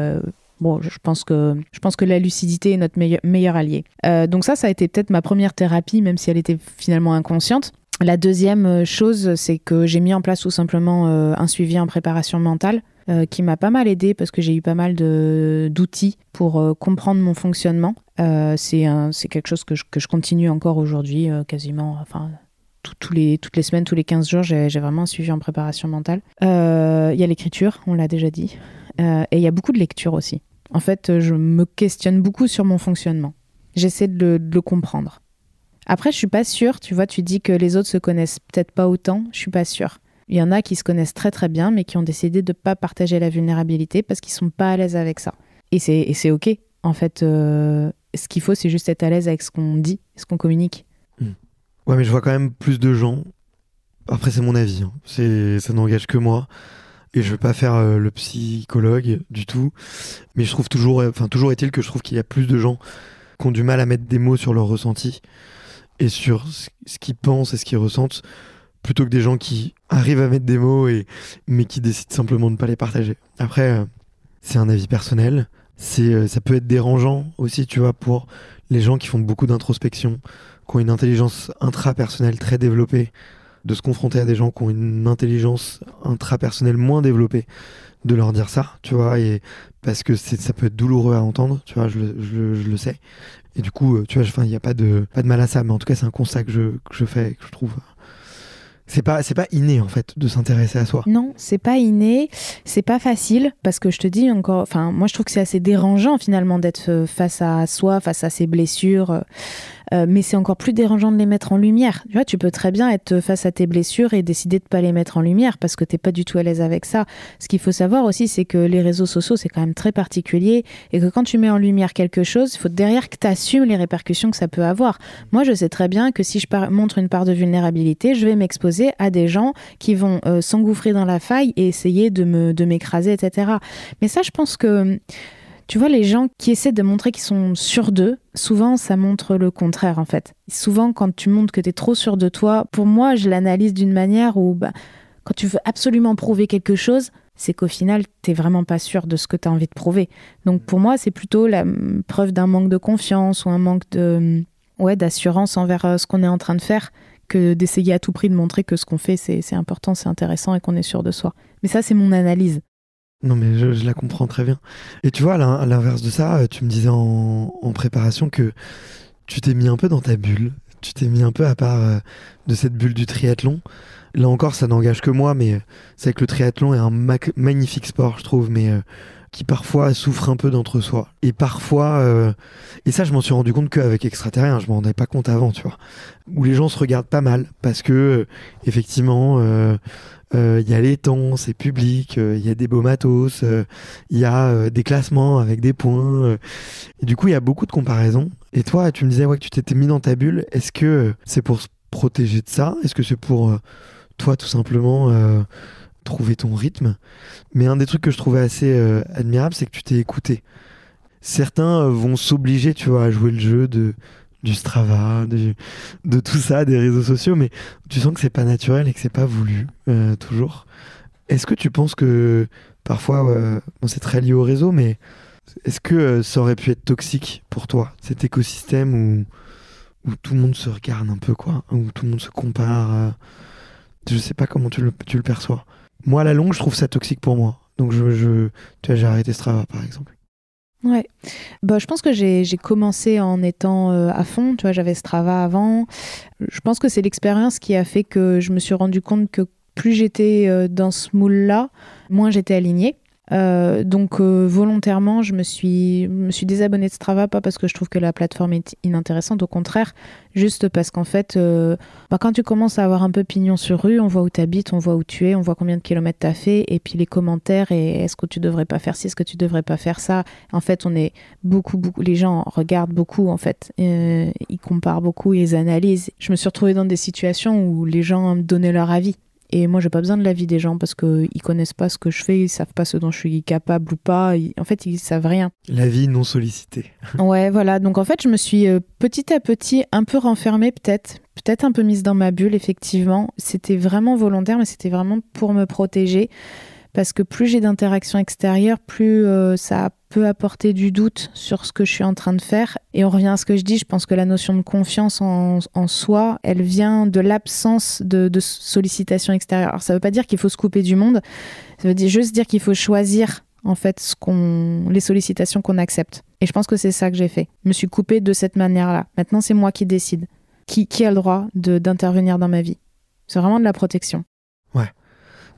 Bon, je pense que, je pense que la lucidité est notre meilleur, allié. Euh, donc ça, ça a été peut-être ma première thérapie, même si elle était finalement inconsciente. La deuxième euh, chose, c'est que j'ai mis en place tout simplement euh, un suivi en préparation mentale qui m'a pas mal aidé parce que j'ai eu pas mal d'outils pour comprendre mon fonctionnement. c'est quelque chose que je, que je continue encore aujourd'hui, quasiment, enfin, les, toutes les semaines, tous les 15 jours, j'ai vraiment un suivi en préparation mentale. Il y a l'écriture, on l'a déjà dit, et il y a beaucoup de lecture aussi. En fait, je me questionne beaucoup sur mon fonctionnement. J'essaie de, le, comprendre. Après, je suis pas sûre, tu vois, tu dis que les autres se connaissent peut-être pas autant, je suis pas sûre. Il y en a qui se connaissent très très bien, mais qui ont décidé de ne pas partager la vulnérabilité parce qu'ils sont pas à l'aise avec ça. Et c'est ok. En fait, euh, ce qu'il faut, c'est juste être à l'aise avec ce qu'on dit, ce qu'on communique. Hmm. Ouais, mais je vois quand même plus de gens. Après, c'est mon avis. Hein. Ça n'engage que moi et je veux pas faire euh, le psychologue du tout, mais je trouve toujours, enfin toujours est-il que je trouve qu'il y a plus de gens qui ont du mal à mettre des mots sur leur ressenti et sur ce qu'ils pensent et ce qu'ils ressentent, plutôt que des gens qui arrivent à mettre des mots et mais qui décident simplement de ne pas les partager. Après, euh, c'est un avis personnel, c'est euh, ça peut être dérangeant aussi, tu vois, pour les gens qui font beaucoup d'introspection, qui ont une intelligence intrapersonnelle très développée de se confronter à des gens qui ont une intelligence intrapersonnelle moins développée, de leur dire ça, tu vois, et parce que ça peut être douloureux à entendre, tu vois, je le, sais. Et du coup, euh, tu vois, il n'y a pas de, pas de mal à ça, mais en tout cas, c'est un constat que je, que je fais, que je trouve c'est pas c'est pas inné en fait de s'intéresser à soi. Non, c'est pas inné, c'est pas facile parce que je te dis encore enfin moi je trouve que c'est assez dérangeant finalement d'être euh, face à soi, face à ses blessures. Euh, mais c'est encore plus dérangeant de les mettre en lumière. Tu vois, tu peux très bien être face à tes blessures et décider de pas les mettre en lumière parce que t'es pas du tout à l'aise avec ça. Ce qu'il faut savoir aussi, c'est que les réseaux sociaux, c'est quand même très particulier et que quand tu mets en lumière quelque chose, il faut derrière que tu assumes les répercussions que ça peut avoir. Moi, je sais très bien que si je montre une part de vulnérabilité, je vais m'exposer à des gens qui vont euh, s'engouffrer dans la faille et essayer de me de m'écraser, etc. Mais ça, je pense que tu vois, les gens qui essaient de montrer qu'ils sont sûrs d'eux, souvent ça montre le contraire en fait. Souvent, quand tu montres que tu es trop sûr de toi, pour moi, je l'analyse d'une manière où bah, quand tu veux absolument prouver quelque chose, c'est qu'au final, tu vraiment pas sûr de ce que tu as envie de prouver. Donc pour moi, c'est plutôt la preuve d'un manque de confiance ou un manque de ouais, d'assurance envers euh, ce qu'on est en train de faire que d'essayer à tout prix de montrer que ce qu'on fait, c'est important, c'est intéressant et qu'on est sûr de soi. Mais ça, c'est mon analyse. Non, mais je, la comprends très bien. Et tu vois, à l'inverse de ça, euh, tu me disais en, préparation que tu t'es mis un peu dans ta bulle. Tu t'es mis un peu à part euh, de cette bulle du triathlon. Là encore, ça n'engage que moi, mais c'est que le triathlon est un magnifique sport, je trouve, mais euh, qui parfois souffre un peu d'entre-soi. Et parfois, et ça, je m'en suis rendu compte qu'avec Extraterrien, je m'en rendais pas compte avant, tu vois, où les gens se regardent pas mal parce que, effectivement, il euh, y a les temps, c'est public, il euh, y a des beaux matos, il euh, y a des classements avec des points. et du coup, il y a beaucoup de comparaisons. Et toi, tu me disais ouais, que tu t'étais mis dans ta bulle. Est-ce que c'est pour se protéger de ça? Est-ce que c'est pour toi, tout simplement, trouver ton rythme Mais un des trucs que je trouvais assez admirable, c'est que tu t'es écouté. Certains vont s'obliger, tu vois, à jouer le jeu de du Strava, de, tout ça, des réseaux sociaux, mais tu sens que c'est pas naturel et que c'est pas voulu euh, toujours. Est-ce que tu penses que parfois, bon, c'est très lié au réseau, mais est-ce que euh, ça aurait pu être toxique pour toi, cet écosystème où, où tout le monde se regarde un peu, quoi, où tout le monde se compare euh, Je sais pas comment tu le, tu le perçois. Moi, à la longue, je trouve ça toxique pour moi. Donc, je, je j'ai arrêté Strava, par exemple. Ouais. Bah, je pense que j'ai commencé en étant euh, à fond. Tu vois, j'avais Strava avant. Je pense que c'est l'expérience qui a fait que je me suis rendu compte que plus j'étais euh, dans ce moule-là, moins j'étais alignée. Euh, donc euh, volontairement, je me suis, désabonnée de Strava, pas parce que je trouve que la plateforme est inintéressante, au contraire, juste parce qu'en fait, euh, bah, quand tu commences à avoir un peu pignon sur rue, on voit où tu habites, on voit où tu es, on voit combien de kilomètres tu as fait, et puis les commentaires, et est-ce que tu devrais pas faire ci, est-ce que tu devrais pas faire ça? En fait, on est beaucoup, beaucoup, les gens regardent beaucoup, en fait, ils comparent beaucoup, ils analysent. Je me suis retrouvée dans des situations où les gens donnaient leur avis. Et moi, j'ai pas besoin de l'avis des gens parce qu'ils connaissent pas ce que je fais, ils savent pas ce dont je suis capable ou pas. en fait, ils savent rien. L'avis non sollicité. ouais, voilà. Donc en fait, je me suis euh, petit à petit un peu renfermée, peut-être, peut-être un peu mise dans ma bulle, effectivement. C'était vraiment volontaire, mais c'était vraiment pour me protéger parce que plus j'ai d'interactions extérieures, plus euh, ça peut apporter du doute sur ce que je suis en train de faire. Et on revient à ce que je dis, je pense que la notion de confiance en, soi, elle vient de l'absence de, de, sollicitation extérieure. Alors ça ne veut pas dire qu'il faut se couper du monde, ça veut dire juste dire qu'il faut choisir en fait les sollicitations qu'on accepte. Et je pense que c'est ça que j'ai fait. Je me suis coupée de cette manière-là. Maintenant, c'est moi qui décide. Qui, qui a le droit d'intervenir dans ma vie C'est vraiment de la protection. Ouais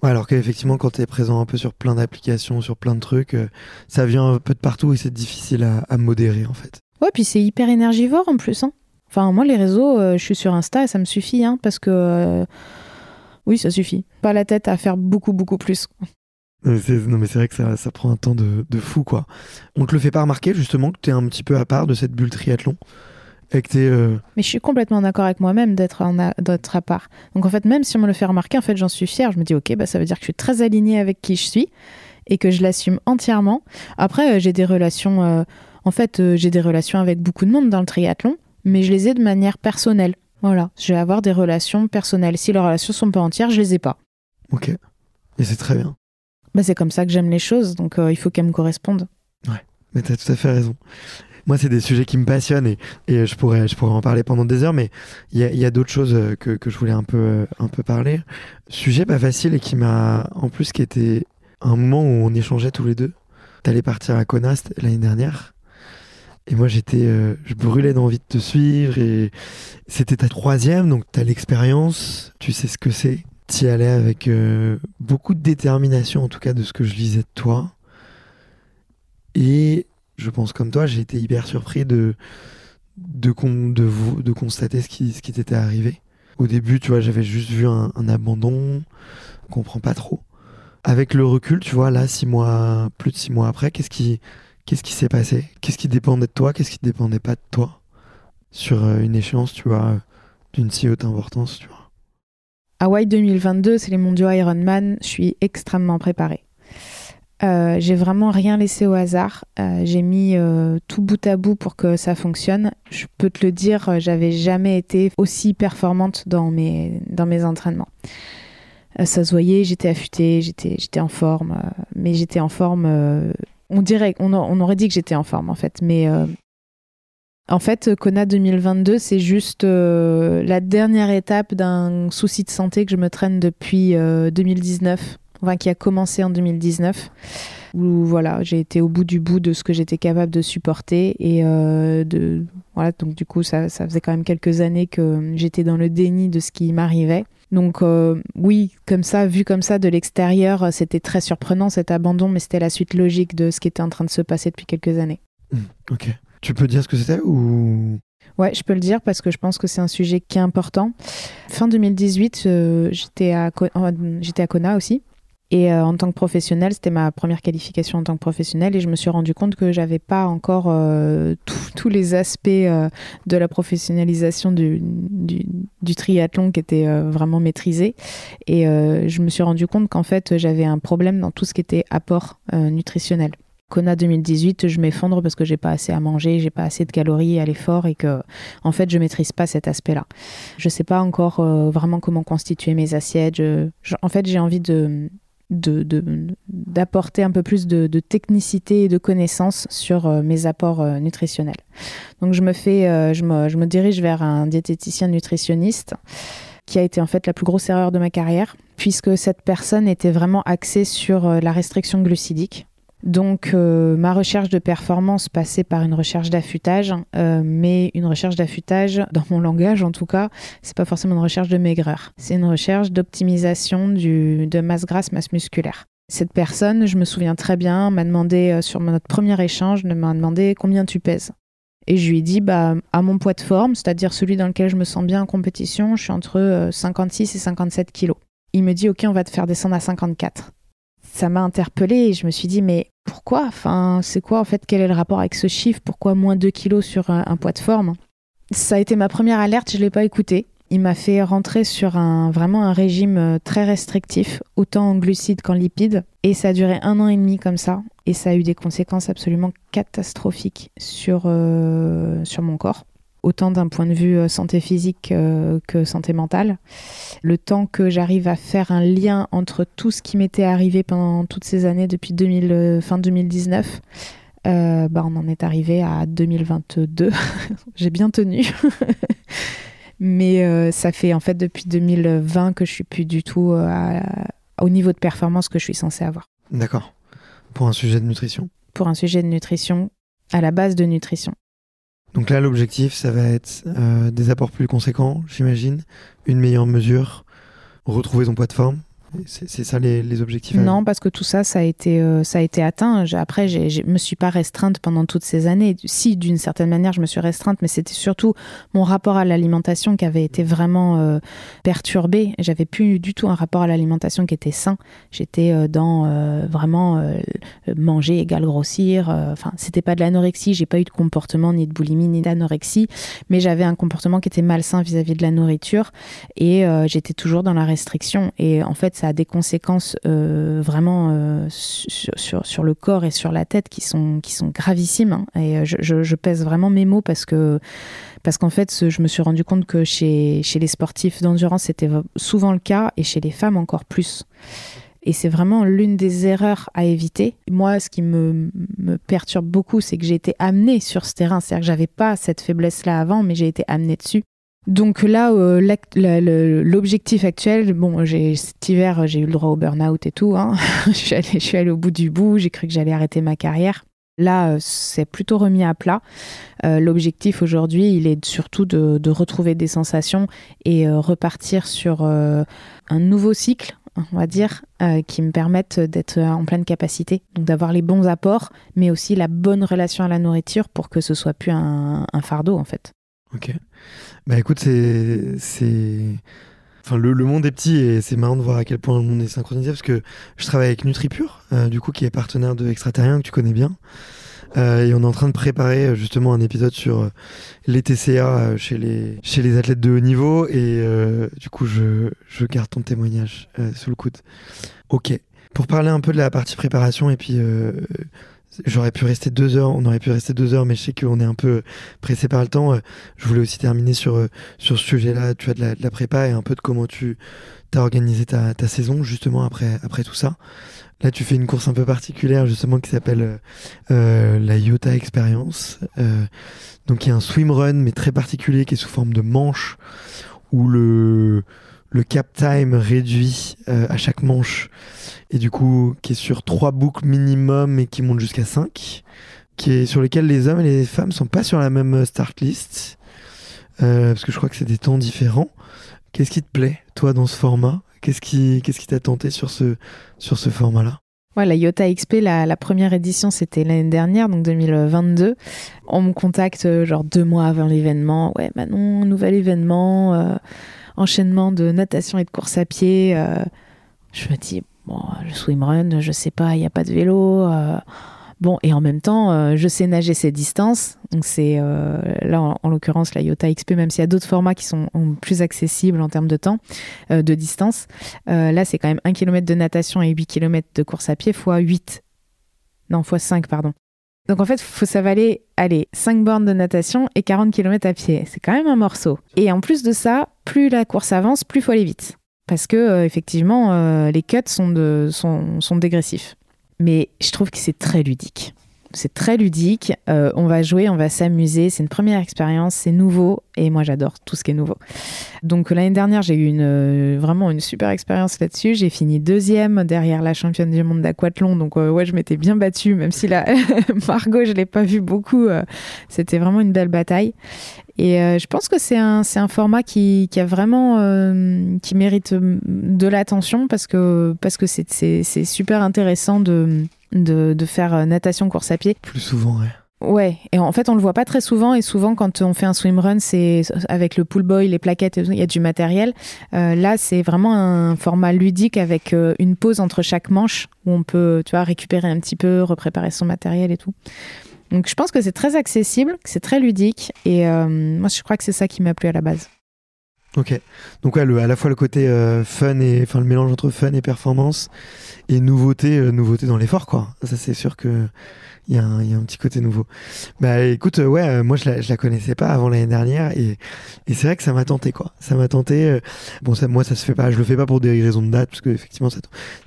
alors qu'effectivement, quand tu es présent un peu sur plein d'applications, sur plein de trucs, euh, ça vient un peu de partout et c'est difficile à, modérer en fait. Ouais, puis c'est hyper énergivore en plus. Hein. Enfin, moi, les réseaux, euh, je suis sur Insta et ça me suffit, hein, parce que. Euh, oui, ça suffit. Pas la tête à faire beaucoup, beaucoup plus. Non, mais c'est vrai que ça, ça, prend un temps de, de, fou, quoi. On te le fait pas remarquer, justement, que tu es un petit peu à part de cette bulle triathlon? Euh, Mais je suis complètement d'accord avec moi-même d'être à part. Donc en fait, même si on me le fait remarquer, en fait, j'en suis fière. Je me dis, ok, bah, ça veut dire que je suis très alignée avec qui je suis et que je l'assume entièrement. Après, euh, j'ai des relations. Euh, en fait, j'ai des relations avec beaucoup de monde dans le triathlon, mais je les ai de manière personnelle. Voilà, je vais avoir des relations personnelles. Si les relations sont pas entières, je les ai pas. Ok. Et c'est très bien. Bah, c'est comme ça que j'aime les choses, donc il faut qu'elles me correspondent. Ouais, mais tu as tout à fait raison moi, c'est des sujets qui me passionnent et, je, pourrais, je pourrais en parler pendant des heures, mais il y a, y a d'autres choses euh, que, que, je voulais un peu, euh, un peu parler. Sujet pas facile et qui m'a, en plus, qui était un moment où on échangeait tous les deux. T'allais partir à Conast l'année dernière. Et moi, j'étais, euh, je brûlais d'envie de te suivre et c'était ta troisième, donc t'as l'expérience, tu sais ce que c'est. T'y allais avec beaucoup de détermination, en tout cas de ce que je lisais de toi. Et je pense comme toi, j'ai été hyper surpris de, de, de, vous, de constater ce qui, ce qui t'était arrivé. Au début, tu vois, j'avais juste vu un, abandon, on comprend pas trop. Avec le recul, tu vois, là, six mois, plus de six mois après, qu'est-ce qui, qu'est-ce qui s'est passé? Qu'est-ce qui dépendait de toi? Qu'est-ce qui dépendait pas de toi? Sur euh, une échéance, tu vois, d'une si haute importance, tu vois. Hawaï 2022, c'est les mondiaux Ironman. Je suis extrêmement préparée. Euh, j'ai vraiment rien laissé au hasard. Euh, j'ai mis euh, tout bout à bout pour que ça fonctionne. Je peux te le dire, j'avais jamais été aussi performante dans mes, dans mes entraînements. ça se voyait, j'étais affûtée, j'étais, j'étais en forme, mais j'étais en forme. on dirait, on, on, aurait dit que j'étais en forme en fait, mais en fait, Kona 2022, c'est juste la dernière étape d'un souci de santé que je me traîne depuis 2019 qui a commencé en 2019 où voilà, j'ai été au bout du bout de ce que j'étais capable de supporter et euh, de voilà donc du coup ça, ça, faisait quand même quelques années que j'étais dans le déni de ce qui m'arrivait. Donc euh, oui, comme ça, vu comme ça de l'extérieur, c'était très surprenant cet abandon, mais c'était la suite logique de ce qui était en train de se passer depuis quelques années. Hmm, ok. Tu peux dire ce que c'était ou? Ouais, je peux le dire parce que je pense que c'est un sujet qui est important. Fin 2018, euh, j'étais à, j'étais à Kona aussi. Et euh, en tant que professionnel, c'était ma première qualification en tant que professionnel et je me suis rendu compte que j'avais pas encore euh, tous les aspects euh, de la professionnalisation du, triathlon qui étaient vraiment maîtrisés. Et je me suis rendu compte qu'en fait, j'avais un problème dans tout ce qui était apport nutritionnel. Kona 2018, je m'effondre parce que j'ai pas assez à manger, j'ai pas assez de calories à l'effort et que, en fait, je maîtrise pas cet aspect-là. Je sais pas encore vraiment comment constituer mes assiettes. en fait, j'ai envie de, d'apporter un peu plus de, technicité et de connaissances sur euh, mes apports euh, nutritionnels. Donc je me fais, euh, je, me, je, me, dirige vers un diététicien nutritionniste qui a été en fait la plus grosse erreur de ma carrière, puisque cette personne était vraiment axée sur la restriction glucidique. Donc euh, ma recherche de performance passait par une recherche d'affûtage, euh, mais une recherche d'affûtage, dans mon langage en tout cas, c'est pas forcément une recherche de maigreur. C'est une recherche d'optimisation de masse grasse, masse musculaire. Cette personne, je me souviens très bien, m'a demandé euh, sur notre premier échange, m'a demandé combien tu pèses. Et je lui ai dit, bah, à mon poids de forme, c'est-à-dire celui dans lequel je me sens bien en compétition, je suis entre 56 et 57 kilos. Il me dit, ok, on va te faire descendre à 54 ça m'a interpellée et je me suis dit, mais pourquoi? Enfin, c'est quoi en fait? Quel est le rapport avec ce chiffre? Pourquoi moins 2 kilos sur un, poids de forme? Ça a été ma première alerte, je ne l'ai pas écouté. Il m'a fait rentrer sur un, vraiment un régime euh, très restrictif, autant en glucides qu'en lipides. Et ça a duré un an et demi comme ça. Et ça a eu des conséquences absolument catastrophiques sur, euh, sur mon corps autant d'un point de vue euh, santé physique euh, que santé mentale. Le temps que j'arrive à faire un lien entre tout ce qui m'était arrivé pendant toutes ces années depuis 2000, euh, fin 2019, bah on en est arrivé à 2022. J'ai bien tenu. Mais ça fait en fait depuis 2020 que je suis plus du tout au niveau de performance que je suis censée avoir. D'accord. Pour un sujet de nutrition? Pour un sujet de nutrition, à la base de nutrition. Donc là, l'objectif, ça va être euh, des apports plus conséquents, j'imagine, une meilleure mesure, retrouver ton poids de forme, c'est ça les, objectifs Non, parce que tout ça, ça a été, euh, ça a été atteint. Après, je ne me suis pas restreinte pendant toutes ces années. Si, d'une certaine manière, je me suis restreinte, mais c'était surtout mon rapport à l'alimentation qui avait été vraiment euh, perturbé. J'avais plus du tout un rapport à l'alimentation qui était sain. J'étais euh, dans vraiment manger égale grossir. Enfin, c'était pas de l'anorexie. J'ai pas eu de comportement ni de boulimie ni d'anorexie, mais j'avais un comportement qui était malsain vis-à-vis -vis de la nourriture et j'étais toujours dans la restriction. Et en fait, ça a des conséquences euh, vraiment euh, sur, sur, le corps et sur la tête qui sont, qui sont gravissimes. Hein. Et euh, je, je, pèse vraiment mes mots parce que parce qu'en fait, je me suis rendu compte que chez, chez les sportifs d'endurance, c'était souvent le cas et chez les femmes encore plus. Et c'est vraiment l'une des erreurs à éviter. Moi, ce qui me, me perturbe beaucoup, c'est que j'ai été amenée sur ce terrain. C'est-à-dire que j'avais pas cette faiblesse-là avant, mais j'ai été amenée dessus. Donc là, euh, l'objectif actuel, bon, cet hiver, j'ai eu le droit au burn-out et tout. Hein. je, suis allée, au bout du bout, j'ai cru que j'allais arrêter ma carrière. Là, euh, c'est plutôt remis à plat. Euh, l'objectif aujourd'hui, il est surtout de, retrouver des sensations et repartir sur un nouveau cycle on va dire, qui me permettent d'être en pleine capacité. Donc d'avoir les bons apports, mais aussi la bonne relation à la nourriture pour que ce soit plus un, fardeau en fait. Ok. Bah écoute, c'est. Enfin, le, monde est petit et c'est marrant de voir à quel point le monde est synchronisé parce que je travaille avec NutriPure, euh, du coup, qui est partenaire de Extraterrien que tu connais bien. Euh, et on est en train de préparer euh, justement un épisode sur les TCA chez les, chez les athlètes de haut niveau. Et du coup, je, je garde ton témoignage sous le coude. Ok. Pour parler un peu de la partie préparation, et puis j'aurais pu rester deux heures, on aurait pu rester deux heures, mais je sais qu'on est un peu pressé par le temps. Je voulais aussi terminer sur, sur ce sujet-là, tu vois, de la, prépa et un peu de comment tu as organisé ta, saison justement après, après tout ça. Là, tu fais une course un peu particulière, justement, qui s'appelle euh, euh, la Iota Experience. Euh, donc, il y a un swim run, mais très particulier, qui est sous forme de manche, où le, le cap time réduit à chaque manche, et du coup, qui est sur trois boucles minimum et qui monte jusqu'à 5, qui est sur lesquels les hommes et les femmes sont pas sur la même start list, parce que je crois que c'est des temps différents. Qu'est-ce qui te plaît, toi, dans ce format? Qu'est-ce qui qu'est-ce qui t'a tenté sur ce, sur ce format-là? Ouais, la Iota XP, la, première édition, c'était l'année dernière, donc 2022. On me contacte euh, genre deux mois avant l'événement. Ouais, Manon, nouvel événement, euh, enchaînement de natation et de course à pied. Euh. je me dis, bon, le swimrun, je sais pas, il n'y a pas de vélo. Bon, et en même temps, euh, je sais nager ces distances. Donc, c'est euh, là, en, l'occurrence, la Iota XP, même s'il y a d'autres formats qui sont plus accessibles en termes de temps, euh, de distance. là, c'est quand même 1 km de natation et 8 km de course à pied fois 8. Non, fois 5, pardon. Donc, en fait, il faut s'avaler, allez, 5 bornes de natation et 40 km à pied. C'est quand même un morceau. Et en plus de ça, plus la course avance, plus il faut aller vite. Parce que, effectivement, les cuts sont dégressifs mais je trouve que c'est très ludique. C'est très ludique. Euh, on va jouer, on va s'amuser. C'est une première expérience, c'est nouveau et moi j'adore tout ce qui est nouveau. Donc l'année dernière, j'ai eu euh, vraiment une super expérience là-dessus. J'ai fini deuxième derrière la championne du monde d'aquathlon. Donc euh, ouais, je m'étais bien battue, même si la Margot, je l'ai pas vue beaucoup. C'était vraiment une belle bataille. Et je pense que c'est un, format qui, a vraiment qui mérite de l'attention parce que c'est super intéressant de de, de faire euh, natation, course à pied. Plus souvent, ouais. Ouais, et en fait, on le voit pas très souvent. Et souvent, quand on fait un swimrun, c'est avec le pool boy, les plaquettes, il y a du matériel. Euh, là, c'est vraiment un format ludique avec euh, une pause entre chaque manche où on peut, tu vois, récupérer un petit peu, repréparer son matériel et tout. Donc, je pense que c'est très accessible, que c'est très ludique. Et moi, je crois que c'est ça qui m'a plu à la base. Ok. Donc ouais, le, à la fois le côté fun et enfin le mélange entre fun et performance et nouveauté, euh, nouveauté dans l'effort quoi. Ça c'est sûr que il y, a un petit côté nouveau. Bah écoute, euh, ouais, moi je la, je la connaissais pas avant l'année dernière et, et c'est vrai que ça m'a tenté quoi. Ça m'a tenté. bon ça, moi ça se fait pas, je le fais pas pour des raisons de date parce que effectivement c'est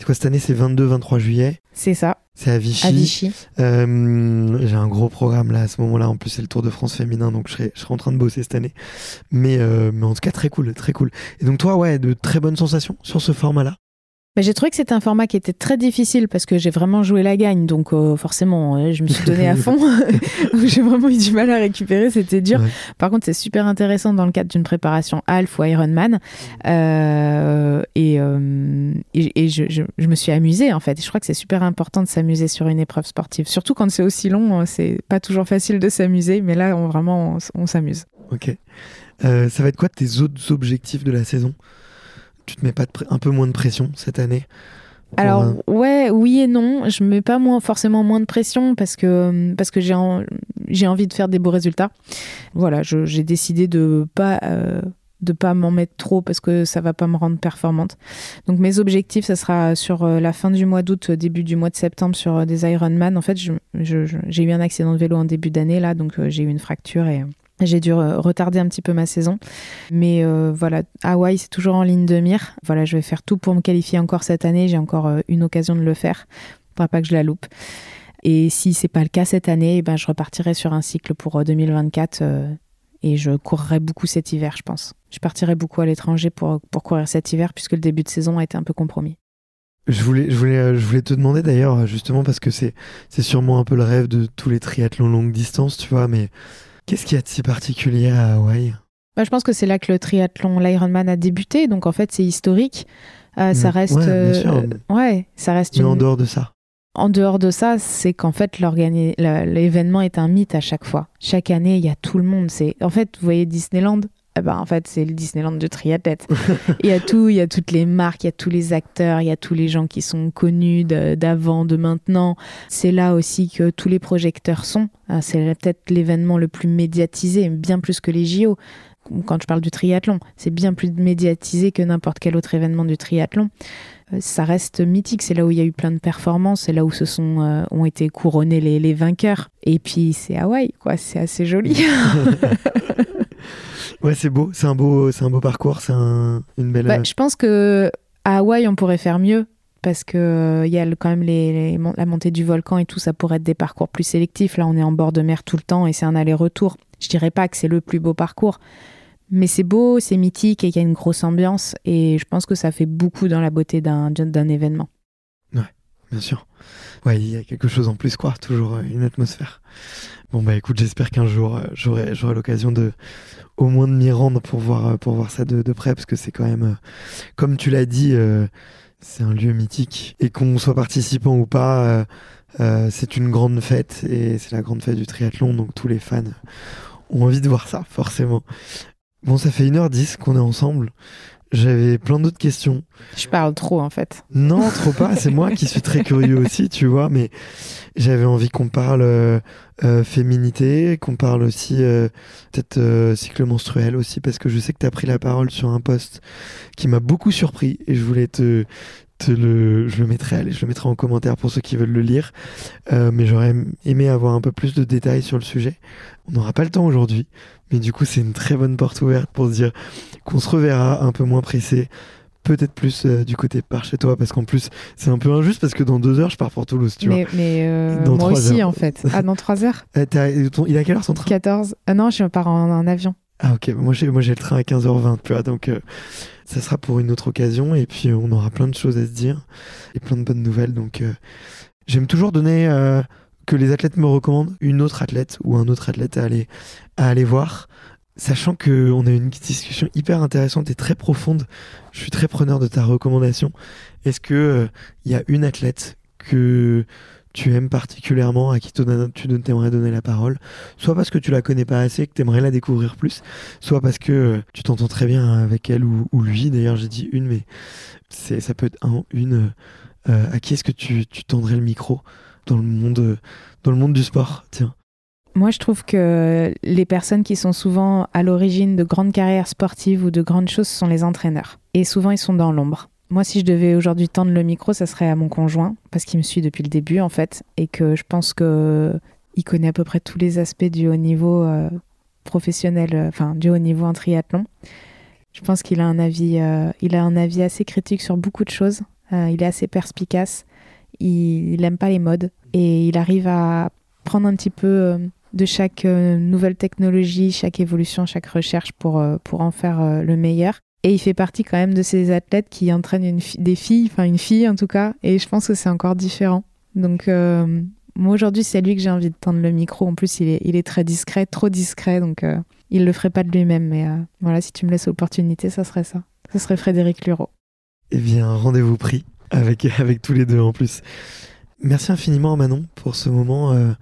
quoi cette année c'est 22-23 juillet. C'est ça. C'est à Vichy. Euh, j'ai un gros programme là à ce moment-là. En plus, c'est le Tour de France féminin, donc je serai, je serai en train de bosser cette année. Mais, euh, mais en tout cas, très cool, très cool. Et donc, toi, ouais, de très bonnes sensations sur ce format-là? Bah, j'ai trouvé que c'était un format qui était très difficile parce que j'ai vraiment joué la gagne, donc euh, forcément, je me suis donné à fond. j'ai vraiment eu du mal à récupérer, c'était dur. Par contre, c'est super intéressant dans le cadre d'une préparation half ou Ironman. Euh, et, euh, et, je, je, me suis amusée en fait. je crois que c'est super important de s'amuser sur une épreuve sportive, surtout quand c'est aussi long. Hein, c'est pas toujours facile de s'amuser, mais là, on, vraiment, on, on s'amuse. Ok. ça va être quoi tes autres objectifs de la saison? Tu te mets pas un peu moins de pression cette année alors ouais, oui et non. Je mets pas moins, forcément moins de pression parce que parce que j'ai j'ai envie de faire des beaux résultats. Voilà, j'ai décidé de pas euh, de pas m'en mettre trop parce que ça va pas me rendre performante. Donc mes objectifs, ça sera sur euh, la fin du mois d'août, début du mois de septembre sur euh, des Ironman. En fait, j'ai eu un accident de vélo en début d'année là, donc j'ai eu une fracture et j'ai dû retarder un petit peu ma saison. Mais euh, voilà, Hawaï, c'est toujours en ligne de mire. Voilà, je vais faire tout pour me qualifier encore cette année. J'ai encore euh, une occasion de le faire. Faudra pas que je la loupe. Et si c'est pas le cas cette année, eh ben, je repartirai sur un cycle pour 2024 euh, et je courrai beaucoup cet hiver, je pense. Je partirai beaucoup à l'étranger pour, pour courir cet hiver puisque le début de saison a été un peu compromis. Je voulais, je voulais, je voulais te demander d'ailleurs, justement, parce que c'est, c'est sûrement un peu le rêve de tous les triathlons longue distance, tu vois, mais Qu'est-ce qu'il y a de si particulier à Hawaï? Bah, je pense que c'est là que le triathlon, l'Ironman a débuté, donc en fait c'est historique. Euh, ça Mm. reste, Ouais, bien euh, sûr. ouais, ça reste Mais une- en dehors de ça? En dehors de ça, c'est qu'en fait, l'événement est un mythe à chaque fois. Chaque année, il y a tout le monde. C'est En fait, vous voyez Disneyland? Eh ben, En fait, c'est le Disneyland du triathlète. il y a tout, il y a toutes les marques, il y a tous les acteurs, il y a tous les gens qui sont connus de- d'avant, de maintenant. C'est là aussi que tous les projecteurs sont. Ah, C'est peut-être l'événement le plus médiatisé, bien plus que les JO. Quand je parle du triathlon, c'est bien plus médiatisé que n'importe quel autre événement du triathlon euh, ça reste mythique. C'est là où il y a eu plein de performances, c'est là où se sont euh, ont été couronnés les, les vainqueurs. Et puis c'est Hawaï, quoi. C'est assez joli. Ouais, c'est beau, c'est un beau, c'est un beau parcours, c'est un- une belle. Bah, je pense que à Hawaï, on pourrait faire mieux parce que euh, il y a le- quand même les, les mon- la montée du volcan et tout. Ça pourrait être des parcours plus sélectifs. Là, on est en bord de mer tout le temps et c'est un aller-retour. Je dirais pas que c'est le plus beau parcours. Mais c'est beau, c'est mythique et il y a une grosse ambiance. Et je pense que ça fait beaucoup dans la beauté d'un d'un événement. Bien sûr. Ouais, il y a quelque chose en plus, quoi. Toujours euh, une atmosphère. Bon, bah écoute, j'espère qu'un jour, euh, j'aurai, l'occasion de, au moins de m'y rendre pour voir, euh, ça de, près, parce que c'est quand même, euh, comme tu l'as dit, c'est un lieu mythique. Et qu'on soit participant ou pas, c'est une grande fête, et c'est la grande fête du triathlon, donc tous les fans ont envie de voir ça, forcément. Bon, ça fait 1h10 qu'on est ensemble. J'avais plein d'autres questions. Je parle trop en fait. Non, trop pas. C'est moi qui suis très curieux aussi, tu vois. Mais j'avais envie qu'on parle euh, euh, féminité, qu'on parle aussi euh, peut-être euh, cycle menstruel aussi, parce que je sais que tu as pris la parole sur un post qui m'a beaucoup surpris et je voulais te, te le, je le mettrai, allez, je le mettrai en commentaire pour ceux qui veulent le lire. Euh, mais j'aurais aimé avoir un peu plus de détails sur le sujet. On n'aura pas le temps aujourd'hui, mais du coup c'est une très bonne porte ouverte pour se dire qu'on se reverra un peu moins pressé peut-être plus euh, du côté par chez toi parce qu'en plus c'est un peu injuste parce que dans deux heures je pars pour Toulouse tu Mais, mais euh, Dans moi trois aussi heures. en fait. Ah, dans 3 heures vois. Euh, ton- il a quelle heure son train? 14 Ah non, je pars en, en avion. Ah ok, moi j'ai moi j'ai le train à 15h20 tu vois donc euh, ça sera pour une autre occasion et puis on aura plein de choses à se dire et plein de bonnes nouvelles donc j'aime toujours donner que les athlètes me recommandent une autre athlète ou un autre athlète à aller voir sachant que on a une discussion hyper intéressante et très profonde je suis très preneur de ta recommandation est-ce que euh, il y a une athlète que tu aimes particulièrement à qui tu t'aimerais donner la parole? Soit parce que tu la connais pas assez que tu aimerais la découvrir plus soit parce que euh, tu t'entends très bien avec elle ou, lui. D'ailleurs, j'ai dit une, mais ça peut être un, une. euh, euh, à qui est-ce que tu, tu tendrais le micro? Dans le monde, dans le monde du sport Tiens. Moi, je trouve que les personnes qui sont souvent à l'origine de grandes carrières sportives ou de grandes choses sont les entraîneurs. Et souvent, ils sont dans l'ombre. Moi, si je devais aujourd'hui tendre le micro, ça serait à mon conjoint, parce qu'il me suit depuis le début, en fait, et que je pense que il connaît à peu près tous les aspects du haut niveau euh, professionnel, euh, du haut niveau en triathlon. Je pense qu'il a un avis, euh, a un avis assez critique sur beaucoup de choses. Il est assez perspicace. Il, il aime pas les modes et il arrive à prendre un petit peu euh, de chaque euh, nouvelle technologie, chaque évolution, chaque recherche pour, euh, pour en faire le meilleur. Et il fait partie quand même de ces athlètes qui entraînent des filles, enfin une fille en tout cas, et je pense que c'est encore différent. Donc moi aujourd'hui c'est lui que j'ai envie de tendre le micro. En plus il est, il est très discret, trop discret, donc euh, il le ferait pas de lui-même. Mais voilà, si tu me laisses l'opportunité, ça serait ça. Ce serait Frédéric Lureau. Eh bien, rendez-vous pris avec, avec tous les deux en plus. Merci infiniment Manon pour ce moment. euh,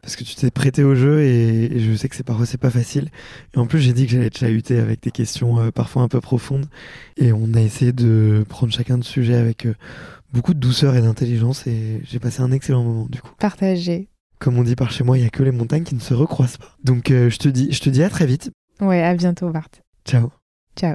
parce que tu t'es prêté au jeu et, et je sais que c'est parfois c'est pas facile. Et en plus j'ai dit que j'allais te chahuter avec des questions euh, parfois un peu profondes. Et on a essayé de prendre chacun de sujets avec euh, beaucoup de douceur et d'intelligence et j'ai passé un excellent moment du coup. Partagé. Comme on dit par chez moi, il y a que les montagnes qui ne se recroisent pas. Donc je te dis, je te dis à très vite. Ouais, à bientôt Bart. Ciao. Ciao.